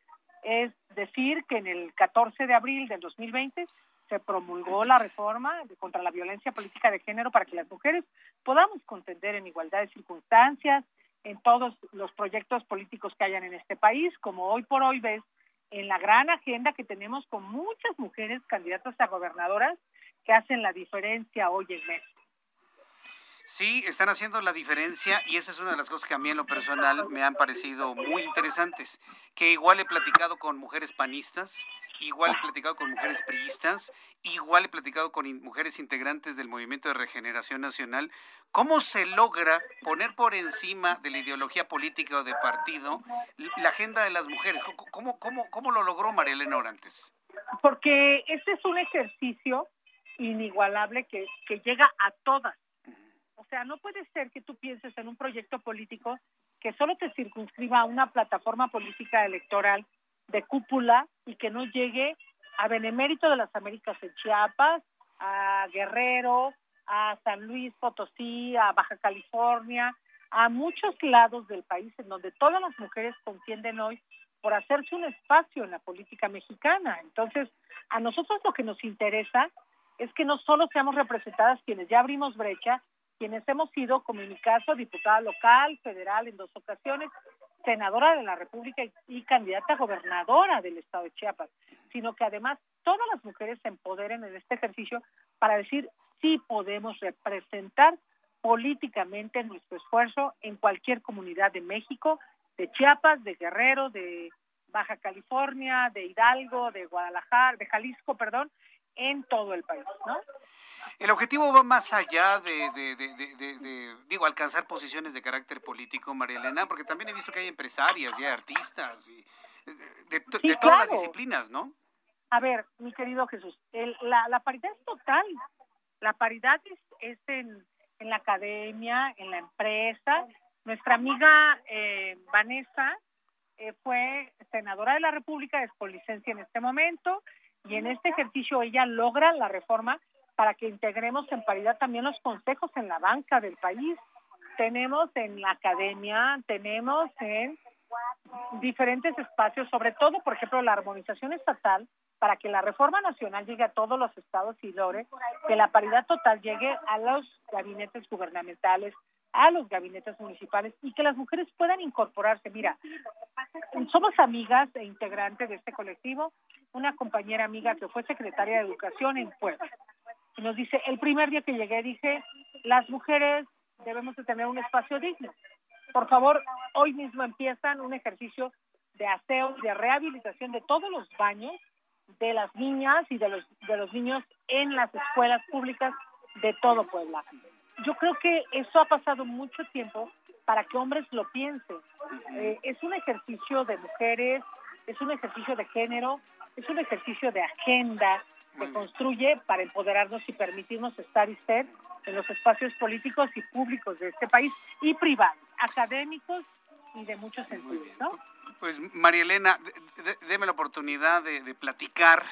es decir, que en el 14 de abril del 2020 se promulgó la reforma contra la violencia política de género para que las mujeres podamos contender en igualdad de circunstancias en todos los proyectos políticos que hayan en este país, como hoy por hoy ves en la gran agenda que tenemos con muchas mujeres candidatas a gobernadoras que hacen la diferencia hoy en México. Sí, están haciendo la diferencia y esa es una de las cosas que a mí en lo personal me han parecido muy interesantes, que igual he platicado con mujeres panistas, igual he platicado con mujeres priistas, igual he platicado con mujeres integrantes del Movimiento de Regeneración Nacional, ¿cómo se logra poner por encima de la ideología política o de partido la agenda de las mujeres? ¿Cómo, cómo, cómo lo logró María Elena Orantes? Porque este es un ejercicio inigualable que, que llega a todas. Sea, no puede ser que tú pienses en un proyecto político que solo te circunscriba a una plataforma política electoral de cúpula y que no llegue a Benemérito de las Américas en Chiapas, a Guerrero, a San Luis Potosí, a Baja California, a muchos lados del país en donde todas las mujeres contienden hoy por hacerse un espacio en la política mexicana. Entonces, a nosotros lo que nos interesa es que no solo seamos representadas quienes ya abrimos brecha, quienes hemos sido, como en mi caso, diputada local, federal en dos ocasiones, senadora de la República y, candidata a gobernadora del estado de Chiapas, sino que además todas las mujeres se empoderen en este ejercicio para decir sí podemos representar políticamente nuestro esfuerzo en cualquier comunidad de México, de Chiapas, de Guerrero, de Baja California, de Hidalgo, de Guadalajara, de Jalisco, perdón, en todo el país, ¿no? El objetivo va más allá de, digo, alcanzar posiciones de carácter político, María Elena, porque también he visto que hay empresarias y hay artistas y de, todas las disciplinas, ¿no? A ver, mi querido Jesús, la, paridad es total. La paridad es, en, la academia, en la empresa. Nuestra amiga eh, Vanessa eh, fue senadora de la República, es con licencia en este momento, y en este ejercicio ella logra la reforma para que integremos en paridad también los consejos en la banca del país. Tenemos en la academia, tenemos en diferentes espacios, sobre todo, por ejemplo, la armonización estatal, para que la reforma nacional llegue a todos los estados y logre que la paridad total llegue a los gabinetes gubernamentales, a los gabinetes municipales y que las mujeres puedan incorporarse. Mira, somos amigas e integrantes de este colectivo, una compañera amiga que fue secretaria de Educación en Puebla y nos dice, el primer día que llegué dije, las mujeres debemos de tener un espacio digno. Por favor, hoy mismo empiezan un ejercicio de aseo, de rehabilitación de todos los baños de las niñas y de los, de los niños en las escuelas públicas de todo Puebla. Yo creo que eso ha pasado mucho tiempo para que hombres lo piensen. Eh, es un ejercicio de mujeres, es un ejercicio de género, es un ejercicio de agenda, se construye para empoderarnos y permitirnos estar y ser en los espacios políticos y públicos de este país y privados, académicos y de muchos sentidos, ¿no? Pues María Elena, déme la oportunidad de, platicar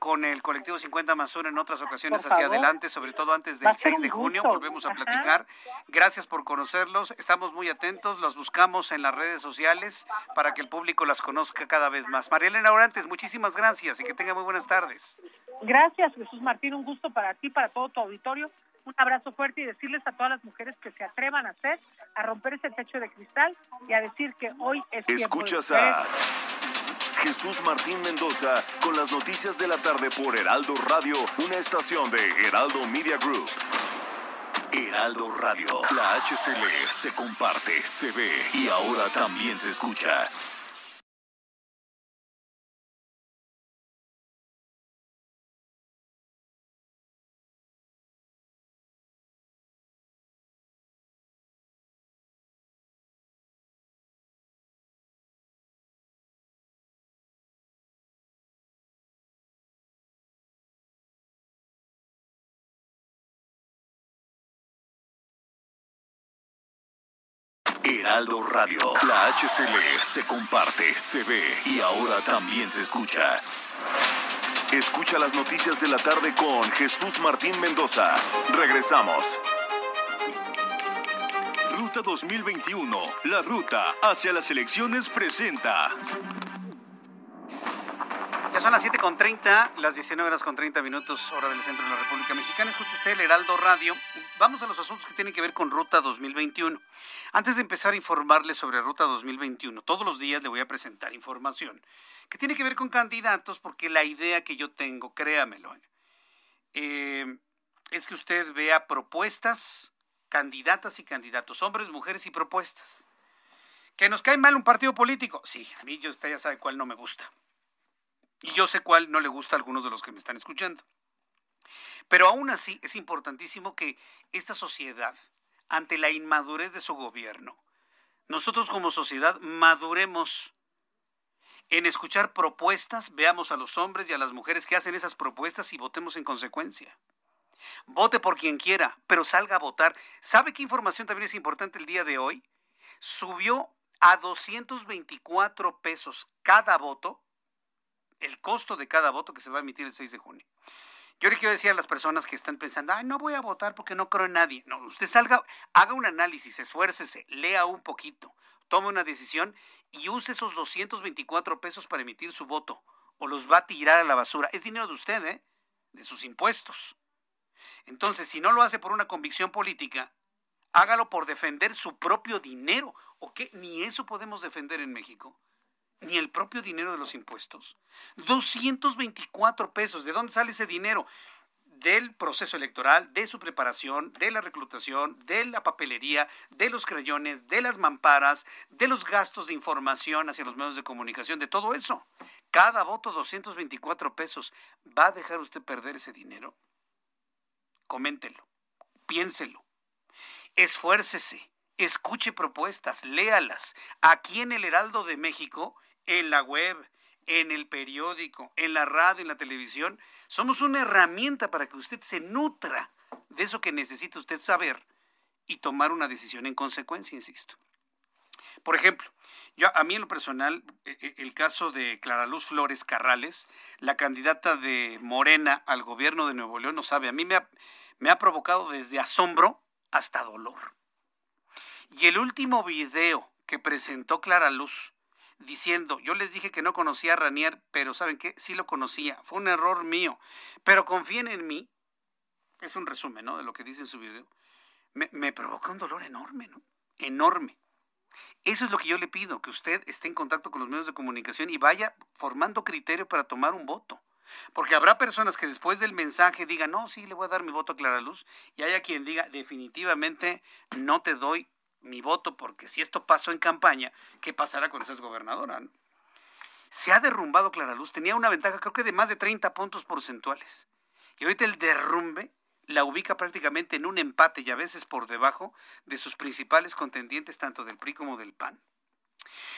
con el colectivo 50 más 1 en otras ocasiones hacia adelante, sobre todo antes del 6 de junio, volvemos a platicar. Gracias por conocerlos, estamos muy atentos, los buscamos en las redes sociales para que el público las conozca cada vez más. María Elena Orantes, muchísimas gracias y que tenga muy buenas tardes. Gracias, Jesús Martín, un gusto para ti, para todo tu auditorio. Un abrazo fuerte y decirles a todas las mujeres que se atrevan a hacer, a romper ese techo de cristal y a decir que hoy es Escuchas a Jesús Martín Mendoza con las noticias de la tarde por Heraldo Radio, una estación de Heraldo Media Group. Heraldo Radio, la HCL se comparte, se ve y ahora también se escucha. Heraldo Radio. La HCL se comparte, se ve y ahora también se escucha. Escucha las noticias de la tarde con Jesús Martín Mendoza. Regresamos. Ruta 2021, la ruta hacia las elecciones presenta. Ya son las 7.30, las 19 horas con 30 minutos, hora del centro de la República Mexicana. Escucha usted el Heraldo Radio. Vamos a los asuntos que tienen que ver con Ruta 2021. Antes de empezar a informarle sobre Ruta 2021, todos los días le voy a presentar información que tiene que ver con candidatos, porque la idea que yo tengo, créamelo, eh, es que usted vea propuestas candidatas y candidatos, hombres, mujeres y propuestas. ¿Que nos cae mal un partido político? Sí, a mí usted ya sabe cuál no me gusta. Y yo sé cuál no le gusta a algunos de los que me están escuchando. Pero aún así es importantísimo que esta sociedad, ante la inmadurez de su gobierno, nosotros como sociedad maduremos en escuchar propuestas, veamos a los hombres y a las mujeres que hacen esas propuestas y votemos en consecuencia. Vote por quien quiera, pero salga a votar. ¿Sabe qué información también es importante el día de hoy? Subió a 224 pesos cada voto el costo de cada voto que se va a emitir el 6 de junio. Yo le quiero decir a las personas que están pensando, ay, no voy a votar porque no creo en nadie. No, usted salga, haga un análisis, esfuércese, lea un poquito, tome una decisión y use esos 224 pesos para emitir su voto o los va a tirar a la basura. Es dinero de usted, ¿eh? De sus impuestos. Entonces, si no lo hace por una convicción política, hágalo por defender su propio dinero. ¿O qué? Ni eso podemos defender en México. Ni el propio dinero de los impuestos. 224 pesos. ¿De dónde sale ese dinero? del proceso electoral, de su preparación, de la reclutación, de la papelería, de los crayones, de las mamparas, de los gastos de información hacia los medios de comunicación, de todo eso. Cada voto 224 pesos. ¿Va a dejar usted perder ese dinero? Coméntelo, piénselo, esfuércese, escuche propuestas, léalas. Aquí en el Heraldo de México, en la web, en el periódico, en la radio, en la televisión, somos una herramienta para que usted se nutra de eso que necesita usted saber y tomar una decisión en consecuencia, insisto. Por ejemplo, yo, a mí en lo personal, e, e, el caso de Clara Luz Flores Carrales, la candidata de Morena al gobierno de Nuevo León, no sabe, a mí me ha, me ha provocado desde asombro hasta dolor. Y el último video que presentó Clara Luz, diciendo, yo les dije que no conocía a Ranier, pero ¿saben qué? Sí lo conocía, fue un error mío, pero confíen en mí, es un resumen, ¿no? De lo que dice en su video, me, me provoca un dolor enorme, ¿no? Enorme. Eso es lo que yo le pido, que usted esté en contacto con los medios de comunicación y vaya formando criterio para tomar un voto. Porque habrá personas que después del mensaje digan, no, sí, le voy a dar mi voto a Clara Luz, y haya quien diga, definitivamente no te doy mi voto, porque si esto pasó en campaña, ¿qué pasará cuando seas gobernadora? Se ha derrumbado Clara Luz, tenía una ventaja creo que de más de 30 puntos porcentuales. Y ahorita el derrumbe la ubica prácticamente en un empate y a veces por debajo de sus principales contendientes, tanto del PRI como del PAN.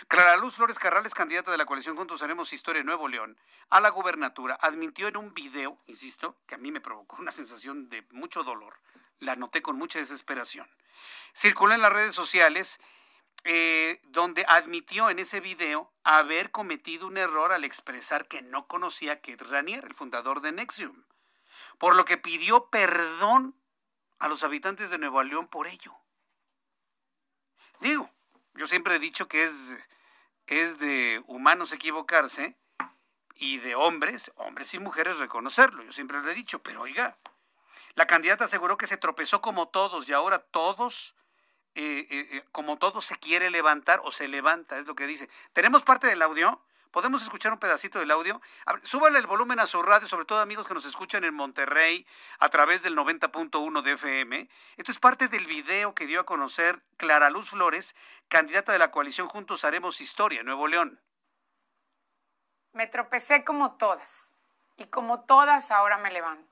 Clara Luz Flores Carrales, candidata de la coalición Juntos Haremos Historia en Nuevo León, a la gubernatura, admitió en un video, insisto, que a mí me provocó una sensación de mucho dolor, la noté con mucha desesperación. Circuló en las redes sociales eh, donde admitió en ese video haber cometido un error al expresar que no conocía a Kate Ranier, el fundador de Nexium, por lo que pidió perdón a los habitantes de Nuevo León por ello. Digo, yo siempre he dicho que es, es de humanos equivocarse y de hombres, hombres y mujeres reconocerlo. Yo siempre lo he dicho, pero oiga, la candidata aseguró que se tropezó como todos y ahora todos, eh, eh, eh, como todos se quiere levantar o se levanta, es lo que dice. ¿Tenemos parte del audio? ¿Podemos escuchar un pedacito del audio? súbale el volumen a su radio, sobre todo amigos que nos escuchan en Monterrey a través del 90.1 de FM. Esto es parte del video que dio a conocer Clara Luz Flores, candidata de la coalición Juntos Haremos Historia, Nuevo León. Me tropecé como todas y como todas ahora me levanto.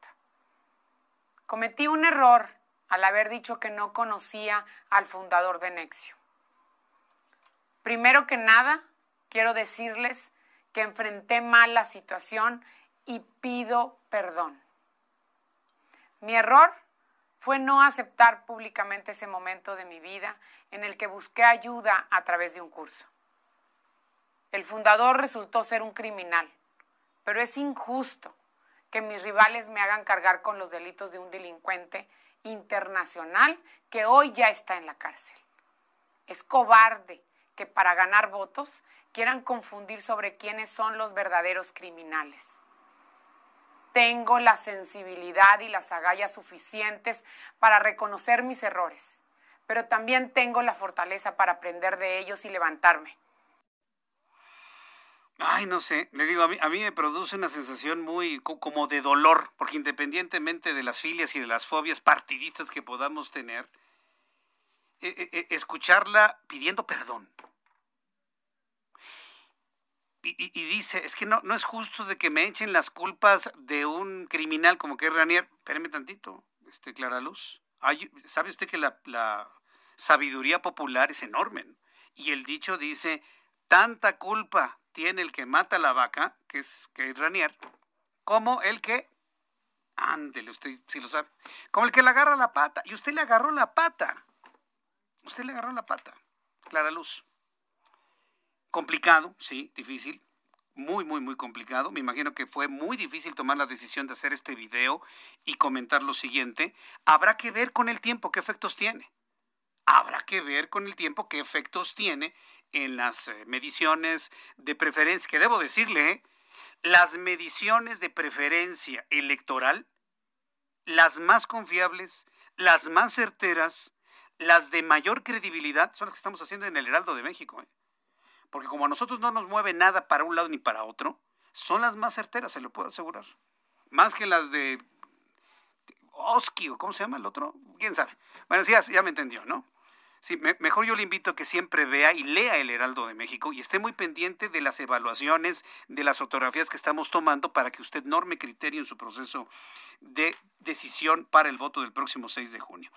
Cometí un error al haber dicho que no conocía al fundador de Nexio. Primero que nada, quiero decirles que enfrenté mal la situación y pido perdón. Mi error fue no aceptar públicamente ese momento de mi vida en el que busqué ayuda a través de un curso. El fundador resultó ser un criminal, pero es injusto que mis rivales me hagan cargar con los delitos de un delincuente internacional que hoy ya está en la cárcel. Es cobarde que para ganar votos quieran confundir sobre quiénes son los verdaderos criminales. Tengo la sensibilidad y las agallas suficientes para reconocer mis errores, pero también tengo la fortaleza para aprender de ellos y levantarme. Ay, no sé, le digo, a mí, a mí me produce una sensación muy como de dolor, porque independientemente de las filias y de las fobias partidistas que podamos tener, eh, eh, escucharla pidiendo perdón. Y, dice, es que no, no es justo de que me echen las culpas de un criminal como que es Ranier. Espéreme tantito, este, Clara Luz. ¿Sabe usted que la, la sabiduría popular es enorme? Y el dicho dice, tanta culpa tiene el que mata la vaca, que es, que Ranier, como el que, ándele, usted si lo sabe, como el que le agarra la pata. Y usted le agarró la pata. Usted le agarró la pata, Clara Luz. Complicado, sí, difícil, muy, muy, muy complicado. Me imagino que fue muy difícil tomar la decisión de hacer este video y comentar lo siguiente. Habrá que ver con el tiempo qué efectos tiene. Habrá que ver con el tiempo qué efectos tiene en las eh, mediciones de preferencia. Que debo decirle, ¿eh? las mediciones de preferencia electoral, las más confiables, las más certeras, las de mayor credibilidad, son las que estamos haciendo en el Heraldo de México. ¿eh? Porque como a nosotros no nos mueve nada para un lado ni para otro, son las más certeras, se lo puedo asegurar. Más que las de Oski, o cómo se llama el otro, quién sabe. Bueno, sí, ya, me entendió, ¿no? Sí, mejor yo le invito a que siempre vea y lea el Heraldo de México y esté muy pendiente de las evaluaciones, de las fotografías que estamos tomando para que usted norme criterio en su proceso de decisión para el voto del próximo 6 de junio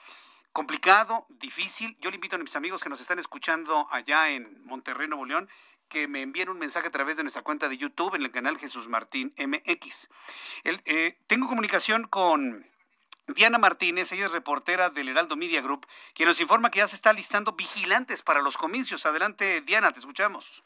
complicado, difícil. Yo le invito a mis amigos que nos están escuchando allá en Monterrey, Nuevo León, que me envíen un mensaje a través de nuestra cuenta de YouTube en el canal Jesús Martín MX. Eh, tengo comunicación con Diana Martínez, ella es reportera del Heraldo Media Group, quien nos informa que ya se está listando vigilantes para los comicios. Adelante, Diana, te escuchamos.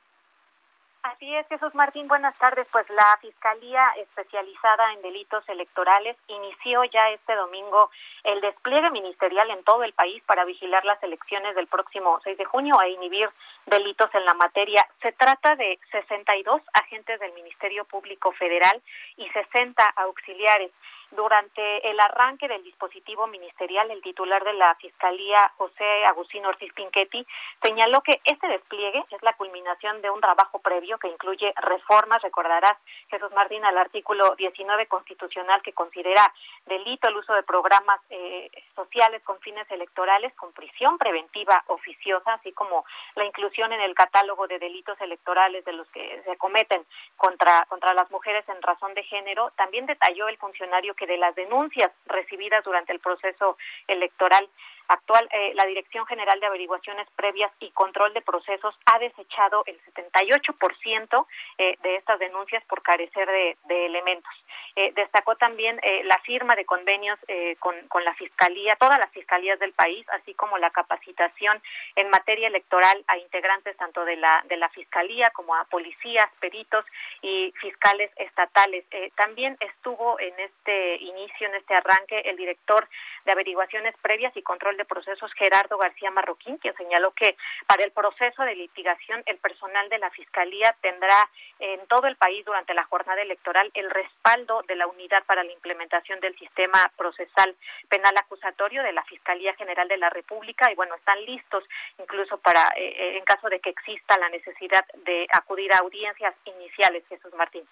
Así es, Jesús Martín, buenas tardes. Pues la Fiscalía Especializada en Delitos Electorales inició ya este domingo el despliegue ministerial en todo el país para vigilar las elecciones del próximo 6 de junio e inhibir delitos en la materia. Se trata de 62 agentes del Ministerio Público Federal y 60 auxiliares. Durante el arranque del dispositivo ministerial, el titular de la Fiscalía, José Agustín Ortiz Pinchetti, señaló que este despliegue es la culminación de un trabajo previo que incluye reformas, recordarás, Jesús Martín, al artículo 19 constitucional que considera delito el uso de programas eh, sociales con fines electorales con prisión preventiva oficiosa, así como la inclusión en el catálogo de delitos electorales de los que se cometen contra, contra las mujeres en razón de género. También detalló el funcionario que de las denuncias recibidas durante el proceso electoral actual, eh, la Dirección General de Averiguaciones Previas y Control de Procesos ha desechado el 78% eh, de estas denuncias por carecer de, elementos. Eh, destacó también la firma de convenios con, con, la Fiscalía, todas las fiscalías del país, así como la capacitación en materia electoral a integrantes tanto de la, de la Fiscalía como a policías, peritos y fiscales estatales. también estuvo en este inicio, en este arranque, el director de Averiguaciones Previas y Control de Procesos Gerardo García Marroquín, quien señaló que para el proceso de litigación el personal de la Fiscalía tendrá en todo el país durante la jornada electoral el respaldo de la Unidad para la Implementación del Sistema Procesal Penal Acusatorio de la Fiscalía General de la República y bueno, están listos incluso para, eh, eh, en caso de que exista la necesidad de acudir a audiencias iniciales, Jesús Martín.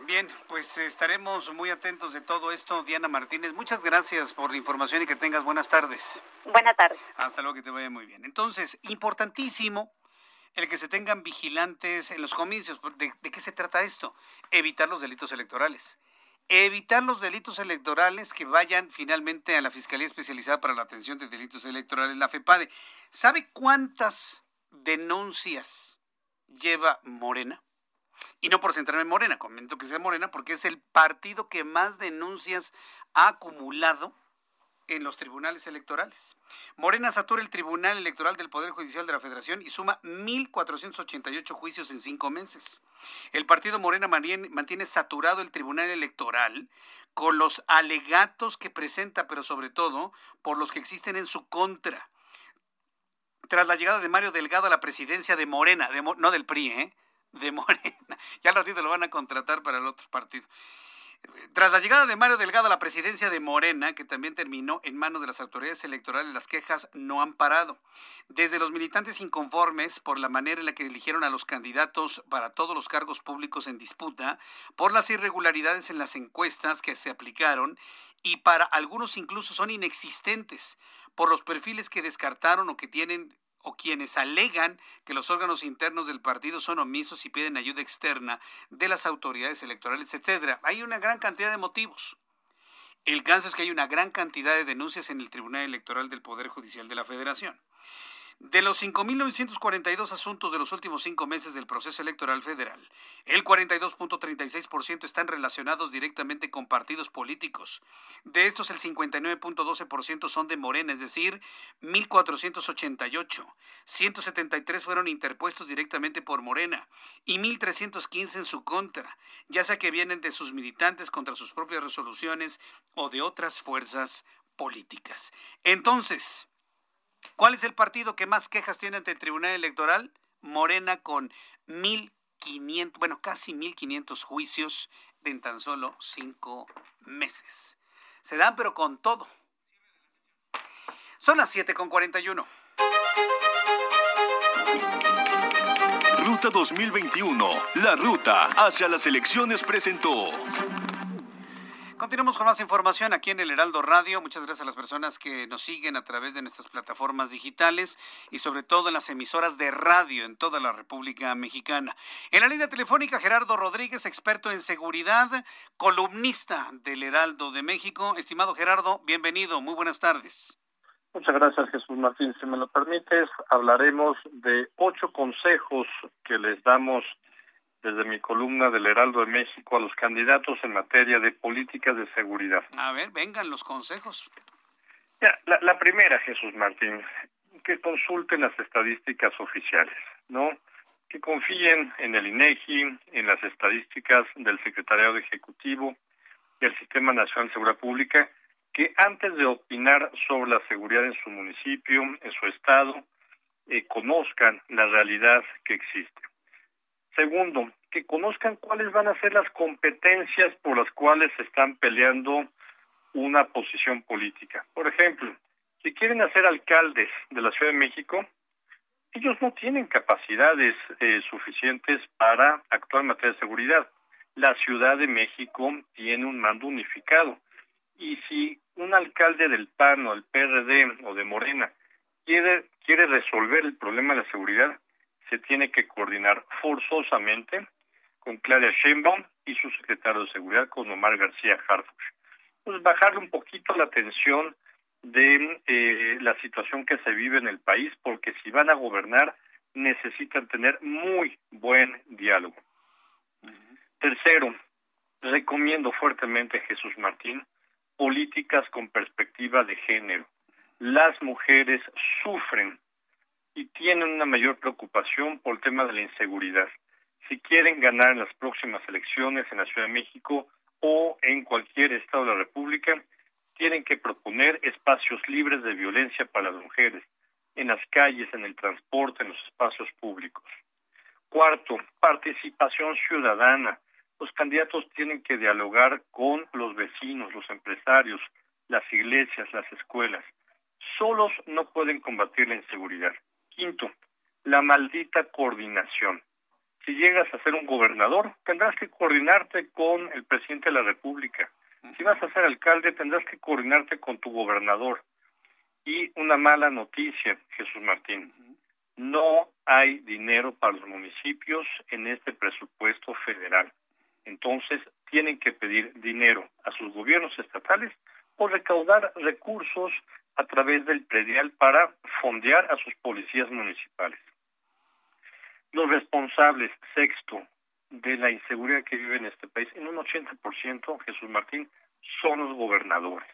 Bien, pues estaremos muy atentos de todo esto, Diana Martínez. Muchas gracias por la información y que tengas buenas tardes. Buenas tardes. Hasta luego, que te vaya muy bien. Entonces, importantísimo el que se tengan vigilantes en los comicios. ¿De, de qué se trata esto? Evitar los delitos electorales. Evitar los delitos electorales que vayan finalmente a la Fiscalía Especializada para la Atención de Delitos Electorales, la FEPADE. ¿Sabe cuántas denuncias lleva Morena? Y no por centrarme en Morena, comento que sea Morena porque es el partido que más denuncias ha acumulado en los tribunales electorales. Morena satura el Tribunal Electoral del Poder Judicial de la Federación y suma 1.488 juicios en cinco meses. El partido Morena mantiene saturado el Tribunal Electoral con los alegatos que presenta, pero sobre todo por los que existen en su contra. Tras la llegada de Mario Delgado a la presidencia de Morena, no del PRI, ¿eh? De Morena. (laughs) Ya al ratito lo van a contratar para el otro partido. Tras la llegada de Mario Delgado a la presidencia de Morena, que también terminó en manos de las autoridades electorales, las quejas no han parado. Desde los militantes inconformes por la manera en la que eligieron a los candidatos para todos los cargos públicos en disputa, por las irregularidades en las encuestas que se aplicaron y para algunos incluso son inexistentes, por los perfiles que descartaron o que tienen o quienes alegan que los órganos internos del partido son omisos y piden ayuda externa de las autoridades electorales, etcétera. Hay una gran cantidad de motivos. El caso es que hay una gran cantidad de denuncias en el Tribunal Electoral del Poder Judicial de la Federación. De los 5.942 asuntos de los últimos cinco meses del proceso electoral federal, el 42.36% están relacionados directamente con partidos políticos. De estos, el 59.12% son de Morena, es decir, 1.488. 173 fueron interpuestos directamente por Morena y 1.315 en su contra, ya sea que vienen de sus militantes contra sus propias resoluciones o de otras fuerzas políticas. Entonces, ¿Cuál es el partido que más quejas tiene ante el Tribunal Electoral? Morena con 1.500, bueno, casi 1.500 juicios en tan solo cinco meses. Se dan, pero con todo. Son las 7 con 41. Ruta 2021, la ruta hacia las elecciones presentó. Continuamos con más información aquí en el Heraldo Radio. Muchas gracias a las personas que nos siguen a través de nuestras plataformas digitales y sobre todo en las emisoras de radio en toda la República Mexicana. En la línea telefónica, Gerardo Rodríguez, experto en seguridad, columnista del Heraldo de México. Estimado Gerardo, bienvenido. Muy buenas tardes. Muchas gracias, Jesús Martín. Si me lo permites, hablaremos de ocho consejos que les damos desde mi columna del Heraldo de México a los candidatos en materia de políticas de seguridad. A ver, vengan los consejos. la, la primera, Jesús Martín, que consulten las estadísticas oficiales, ¿no? Que confíen en el INEGI, en las estadísticas del Secretariado Ejecutivo, del Sistema Nacional de Seguridad Pública, que antes de opinar sobre la seguridad en su municipio, en su estado, eh, conozcan la realidad que existe. Segundo, que conozcan cuáles van a ser las competencias por las cuales se están peleando una posición política. Por ejemplo, si quieren hacer alcaldes de la Ciudad de México, ellos no tienen capacidades eh, suficientes para actuar en materia de seguridad. La Ciudad de México tiene un mando unificado. Y si un alcalde del PAN o del PRD o de Morena quiere, quiere resolver el problema de la seguridad, se tiene que coordinar forzosamente con Claudia Sheinbaum y su secretario de Seguridad, con Omar García Harfuch. Pues bajarle un poquito la tensión de eh, la situación que se vive en el país, porque si van a gobernar necesitan tener muy buen diálogo. Tercero, recomiendo fuertemente, Jesús Martín, políticas con perspectiva de género. Las mujeres sufren y tienen una mayor preocupación por el tema de la inseguridad. Si quieren ganar en las próximas elecciones en la Ciudad de México o en cualquier estado de la República, tienen que proponer espacios libres de violencia para las mujeres, en las calles, en el transporte, en los espacios públicos. Cuarto, participación ciudadana. Los candidatos tienen que dialogar con los vecinos, los empresarios, las iglesias, las escuelas. Solos no pueden combatir la inseguridad. Quinto, la maldita coordinación. Si llegas a ser un gobernador, tendrás que coordinarte con el presidente de la República. Si vas a ser alcalde, tendrás que coordinarte con tu gobernador. Y una mala noticia, Jesús Martín. No hay dinero para los municipios en este presupuesto federal. Entonces, tienen que pedir dinero a sus gobiernos estatales o recaudar recursos a través del predial para fondear a sus policías municipales. Los responsables, sexto, de la inseguridad que vive en este país, en un 80%, Jesús Martín, son los gobernadores,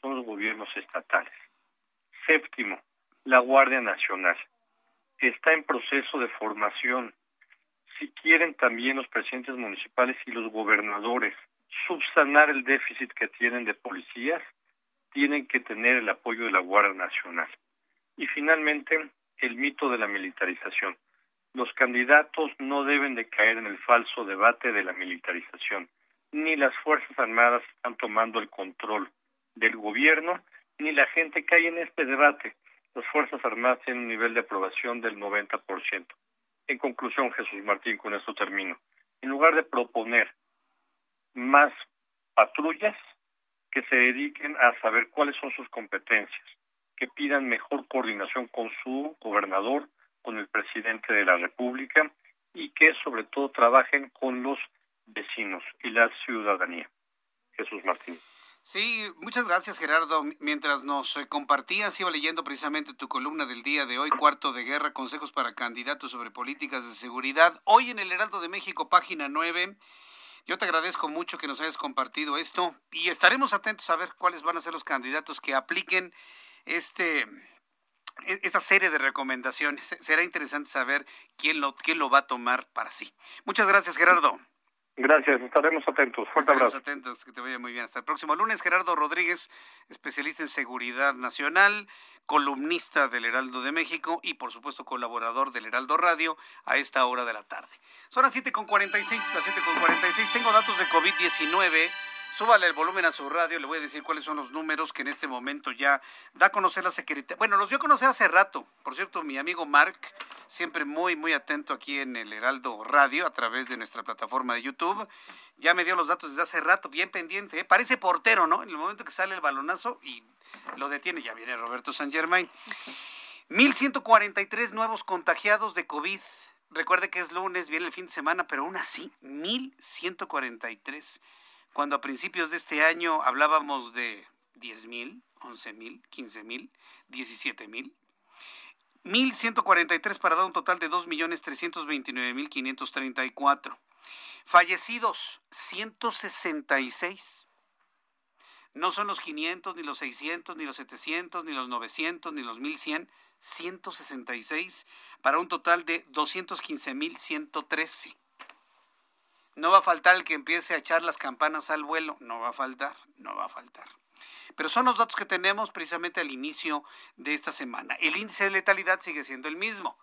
son los gobiernos estatales. Séptimo, la Guardia Nacional. Está en proceso de formación. Si quieren también los presidentes municipales y los gobernadores subsanar el déficit que tienen de policías, tienen que tener el apoyo de la Guardia Nacional. Y finalmente, el mito de la militarización. Los candidatos no deben de caer en el falso debate de la militarización. Ni las Fuerzas Armadas están tomando el control del gobierno, ni la gente cae en este debate. Las Fuerzas Armadas tienen un nivel de aprobación del 90%. En conclusión, Jesús Martín, con esto termino. En lugar de proponer más patrullas, que se dediquen a saber cuáles son sus competencias, que pidan mejor coordinación con su gobernador, con el presidente de la República y que sobre todo trabajen con los vecinos y la ciudadanía. Jesús Martín. Sí, muchas gracias Gerardo. Mientras nos eh, compartías, iba leyendo precisamente tu columna del día de hoy, Cuarto de Guerra, Consejos para Candidatos sobre Políticas de Seguridad. Hoy en el Heraldo de México, página 9. Yo te agradezco mucho que nos hayas compartido esto y estaremos atentos a ver cuáles van a ser los candidatos que apliquen este e, esta serie de recomendaciones. Será interesante saber quién lo, quién lo va a tomar para sí. Muchas gracias, Gerardo. Gracias, estaremos atentos. Fuerte estaremos atentos, que te vaya muy bien. Hasta el próximo lunes, Gerardo Rodríguez, especialista en seguridad nacional, columnista del Heraldo de México y, por supuesto, colaborador del Heraldo Radio a esta hora de la tarde. Son las 7.46, las 7.46. Tengo datos de COVID-19 súbale el volumen a su radio, le voy a decir cuáles son los números que en este momento ya da a conocer la Secretaría. Bueno, los dio a conocer hace rato. Por cierto, mi amigo Mark, siempre muy, muy atento aquí en el Heraldo Radio a través de nuestra plataforma de YouTube, ya me dio los datos desde hace rato, bien pendiente. ¿eh? Parece portero, ¿no? En el momento que sale el balonazo y lo detiene, ya viene Roberto San Germain. 1143 nuevos contagiados de COVID. Recuerde que es lunes, viene el fin de semana, pero aún así, 1143 cuando a principios de este año hablábamos de 10 mil, 11 mil, 15 mil, 17 mil. 1.143 para dar un total de 2.329.534. Fallecidos, 166. No son los 500, ni los 600, ni los 700, ni los 900, ni los 1100. 166 para un total de 215.113. No va a faltar el que empiece a echar las campanas al vuelo, no va a faltar, no va a faltar. Pero son los datos que tenemos precisamente al inicio de esta semana. El índice de letalidad sigue siendo el mismo.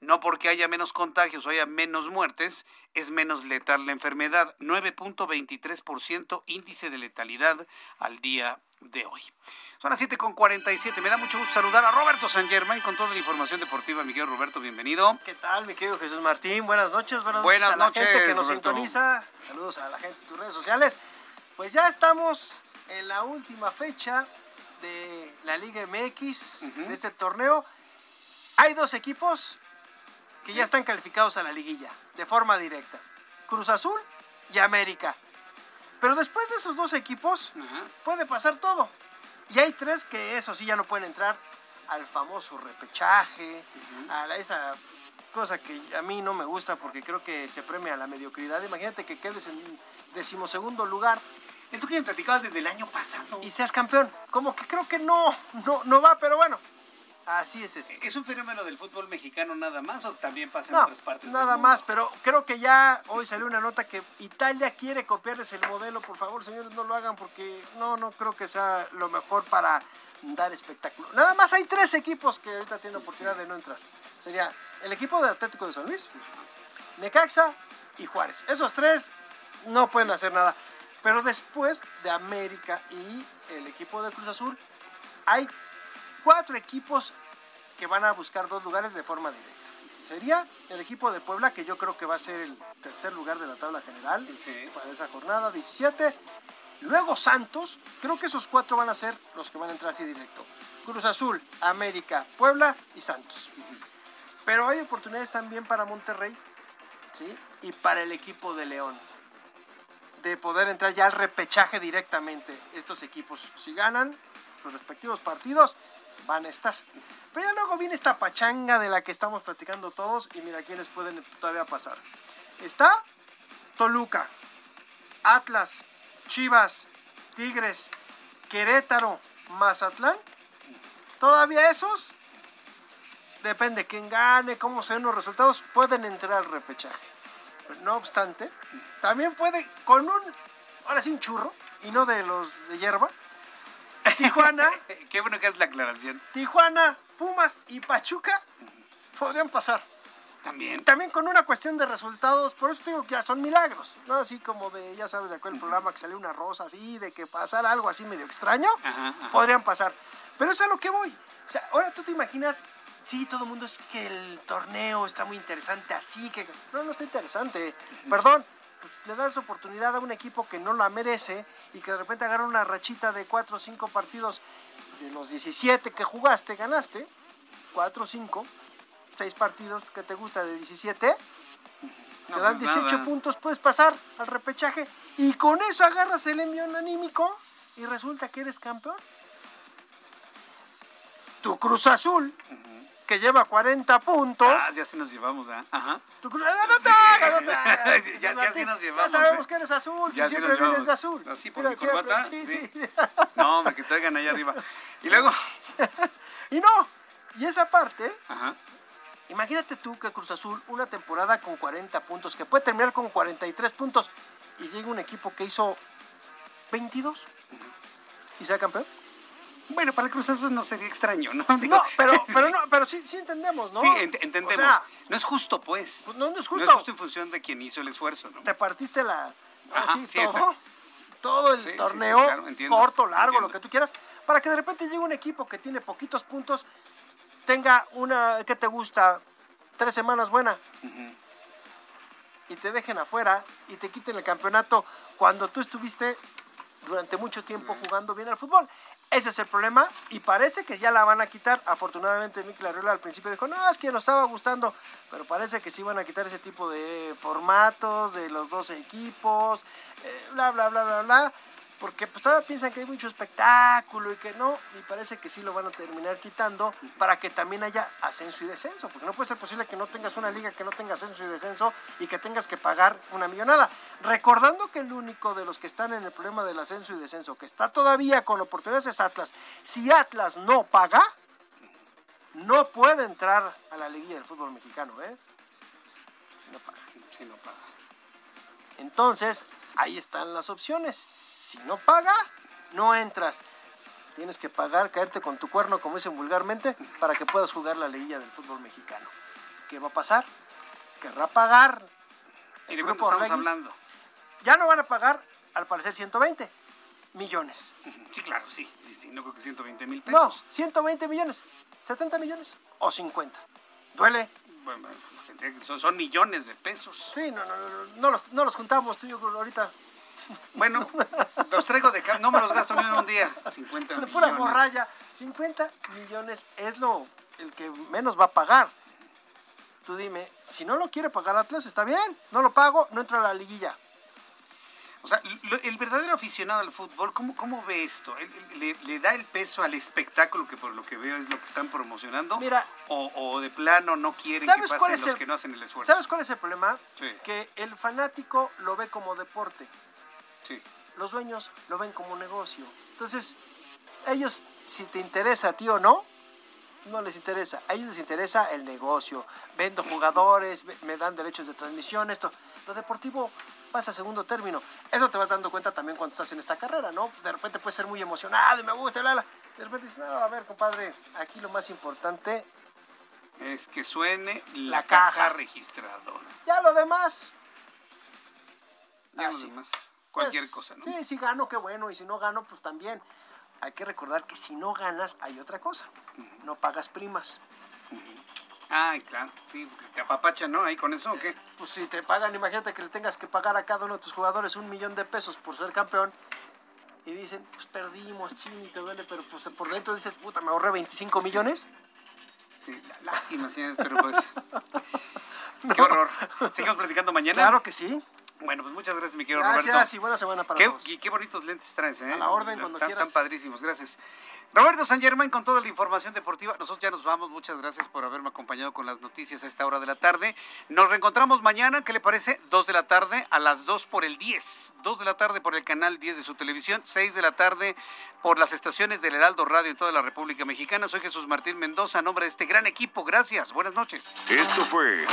No porque haya menos contagios o haya menos muertes, es menos letal la enfermedad. 9.23% índice de letalidad al día de hoy. Son las 7.47. Me da mucho gusto saludar a Roberto San Germán con toda la información deportiva. Miguel Roberto, bienvenido. ¿Qué tal, mi querido Jesús Martín? Buenas noches. Buenas, buenas noches a la gente que nos sintoniza. Saludos a la gente de tus redes sociales. Pues ya estamos en la última fecha de la Liga MX, de este torneo. Hay dos equipos que ya están calificados a la liguilla de forma directa. Cruz Azul y América. Pero después de esos dos equipos puede pasar todo. Y hay tres que eso sí ya no pueden entrar al famoso repechaje, a esa cosa que a mí no me gusta porque creo que se premia la mediocridad. Imagínate que quedes en decimosegundo lugar. Esto que me platicabas desde el año pasado. Y seas campeón. Como que creo que no, no, no va, pero bueno. Así es este. ¿Es un fenómeno del fútbol mexicano nada más o también pasa en otras partes nada del mundo? más, pero creo que ya hoy salió una nota que Italia quiere copiarles el modelo. Por favor, señores, no lo hagan porque no, no creo que sea lo mejor para dar espectáculo. Nada más hay tres equipos que ahorita tienen oportunidad de no entrar. Sería el equipo de Atlético de San Luis, Necaxa y Juárez. Esos tres no pueden hacer nada. Pero después de América y el equipo de Cruz Azul, hay cuatro equipos que van a buscar dos lugares de forma directa. Sería el equipo de Puebla, que yo creo que va a ser el tercer lugar de la tabla general para esa jornada, 17. Luego Santos, creo que esos cuatro van a ser los que van a entrar así directo. Cruz Azul, América, Puebla y Santos. Pero hay oportunidades también para Monterrey ¿sí? y para el equipo de León de poder entrar ya al repechaje directamente. Estos equipos, si ganan sus respectivos partidos, van a estar. Pero ya luego viene esta pachanga de la que estamos platicando todos y mira quiénes pueden todavía pasar. Está Toluca, Atlas, Chivas, Tigres, Querétaro, Mazatlán. Todavía esos, depende quién gane, cómo sean los resultados, pueden entrar al repechaje. Pero no obstante, también puede con un, ahora sí un churro, y no de los de hierba, Tijuana. (laughs) Qué bueno que es la aclaración. Tijuana, Pumas y Pachuca podrían pasar. También. También con una cuestión de resultados, por eso digo que ya son milagros, ¿no? Así como de, ya sabes, de aquel programa que salió una rosa así, de que pasara algo así medio extraño, podrían pasar. Pero es a lo que voy. O sea, ahora tú te imaginas, sí, todo el mundo es que el torneo está muy interesante, así que. No, no está interesante. Perdón, pues le das oportunidad a un equipo que no la merece y que de repente agarra una rachita de cuatro o cinco partidos. De los 17 que jugaste, ganaste 4, 5, 6 partidos que te gusta de 17, te dan 18 puntos, puedes pasar al repechaje. Y con eso agarras el envión anímico y resulta que eres campeón. Tu Cruz Azul, que lleva 40 puntos. Ah, ya sí nos llevamos, ¿ah? Ajá. Ah, no te hagas, no (laughs) te hagas. ya, ya sí nos llevamos. Ya sabemos ¿eh? que eres azul, Ya sí siempre vienes de azul. Así por Mira, mi corbata. Sí, Sí. sí. (laughs) No, hombre, que traigan ahí arriba. Y luego. (laughs) y no, y esa parte, Ajá. imagínate tú que Cruz Azul, una temporada con 40 puntos, que puede terminar con 43 puntos, y llega un equipo que hizo 22 y sea campeón. Bueno, para el Cruz Azul no sería extraño, ¿no? (laughs) No, pero, (laughs) pero, no, pero sí, sí entendemos, ¿no? Sí, ent- entendemos. O sea, no es justo, pues. no, no es justo. No es justo en función de quien hizo el esfuerzo, ¿no? te partiste la Ajá, así, sí, todo, todo el Sí, sí, sí, torneo, claro, entiendo, corto, largo, entiendo. lo que tú quieras, para que de repente llegue un equipo que tiene poquitos puntos, tenga una, ¿qué te gusta? Tres semanas buena. Y te dejen afuera y te quiten el campeonato cuando tú estuviste durante mucho tiempo jugando bien al fútbol. Ese es el problema y parece que ya la van a quitar. Afortunadamente Mikel Arriola al principio dijo, no, es que nos estaba gustando, pero parece que sí van a quitar ese tipo de formatos de los 12 equipos, eh, bla, bla, bla, bla, bla. Porque pues todavía piensan que hay mucho espectáculo y que no, y parece que sí lo van a terminar quitando para que también haya ascenso y descenso, porque no puede ser posible que no tengas una liga que no tenga ascenso y descenso y que tengas que pagar una millonada. Recordando que el único de los que están en el problema del ascenso y descenso, que está todavía con oportunidades es Atlas. Si Atlas no paga, no puede entrar a la liguilla del fútbol mexicano, ¿eh? Si no paga. Sí, no paga. Entonces, ahí están las opciones. Si no paga, no entras. Tienes que pagar, caerte con tu cuerno, como dicen vulgarmente, para que puedas jugar la liguilla del fútbol mexicano. ¿Qué va a pasar? Querrá pagar. ¿Y de el cuánto grupo estamos Orlegui. hablando? Ya no van a pagar, al parecer, 120 millones. Sí, claro, sí, sí, sí. No creo que 120 mil No, pesos. 120 millones. 70 millones o 50. ¿Duele? Bueno, son, son millones de pesos. Sí, no, no, no, no los, no los juntamos tú y yo ahorita. Bueno, los traigo de cam- no me los gasto ni en un día. 50 Con pura millones. morralla. 50 millones es lo el que menos va a pagar. Tú dime, si no lo quiere pagar Atlas, está bien. No lo pago, no entro a la liguilla. O sea, el verdadero aficionado al fútbol, ¿cómo, cómo ve esto? ¿Él- él- ¿Le, le da el peso al espectáculo que por lo que veo es lo que están promocionando? Mira, o, o de plano no quieren que ¿Sabes cuál pasen los el- que no hacen el esfuerzo? ¿Sabes cuál es el problema? Sí. Que el fanático lo ve como deporte. Sí. Los dueños lo ven como negocio. Entonces, ellos, si te interesa a ti o no, no les interesa. A ellos les interesa el negocio. Vendo jugadores, me dan derechos de transmisión, esto. Lo deportivo pasa a segundo término. Eso te vas dando cuenta también cuando estás en esta carrera, ¿no? De repente puedes ser muy emocionado y me gusta, la, la. De repente dices, no, a ver, compadre, aquí lo más importante, Es que suene la, La caja. caja. registradora. ya lo demás. Ya lo Así. demás, cualquier Pues, cosa, ¿no? Sí, si gano, qué bueno, y si no gano, pues también. Hay que recordar que si no ganas, hay otra cosa. No pagas primas. Ay, claro, sí, te apapachan, ¿no? Ahí con eso, ¿o qué? Pues si te pagan, imagínate que le tengas que pagar a cada uno de tus jugadores un millón de pesos por ser campeón. Y dicen, pues perdimos, chini, te duele, pero pues por dentro dices, puta, me ahorré 25 millones. Sí, lá- lástima, señores, pero pues... (laughs) Qué horror. ¿Seguimos platicando mañana? Claro que sí. Bueno, pues muchas gracias, mi querido Gracias Roberto. y buena semana para qué, todos. y qué bonitos lentes traes, ¿eh? A la orden, cuando tan, quieras. Tan padrísimos, gracias. Roberto San Germán con toda la información deportiva. Nosotros ya nos vamos. Muchas gracias por haberme acompañado con las noticias a esta hora de la tarde. Nos reencontramos mañana, ¿qué le parece? 2 de la tarde a las 2 por el 10. 2 de la tarde por el canal 10 de su televisión. 6 de la tarde por las estaciones del Heraldo Radio en toda la República Mexicana. Soy Jesús Martín Mendoza, a nombre de este gran equipo. Gracias. Buenas noches. Esto fue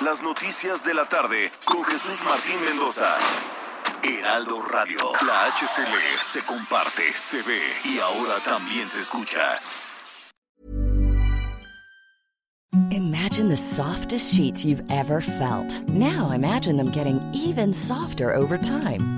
Las Noticias de la Tarde con Jesús Martín Mendoza. Heraldo Radio. La HCL se comparte, se ve y ahora también se escucha. Imagine the softest sheets you've ever felt. Now imagine them getting even softer over time.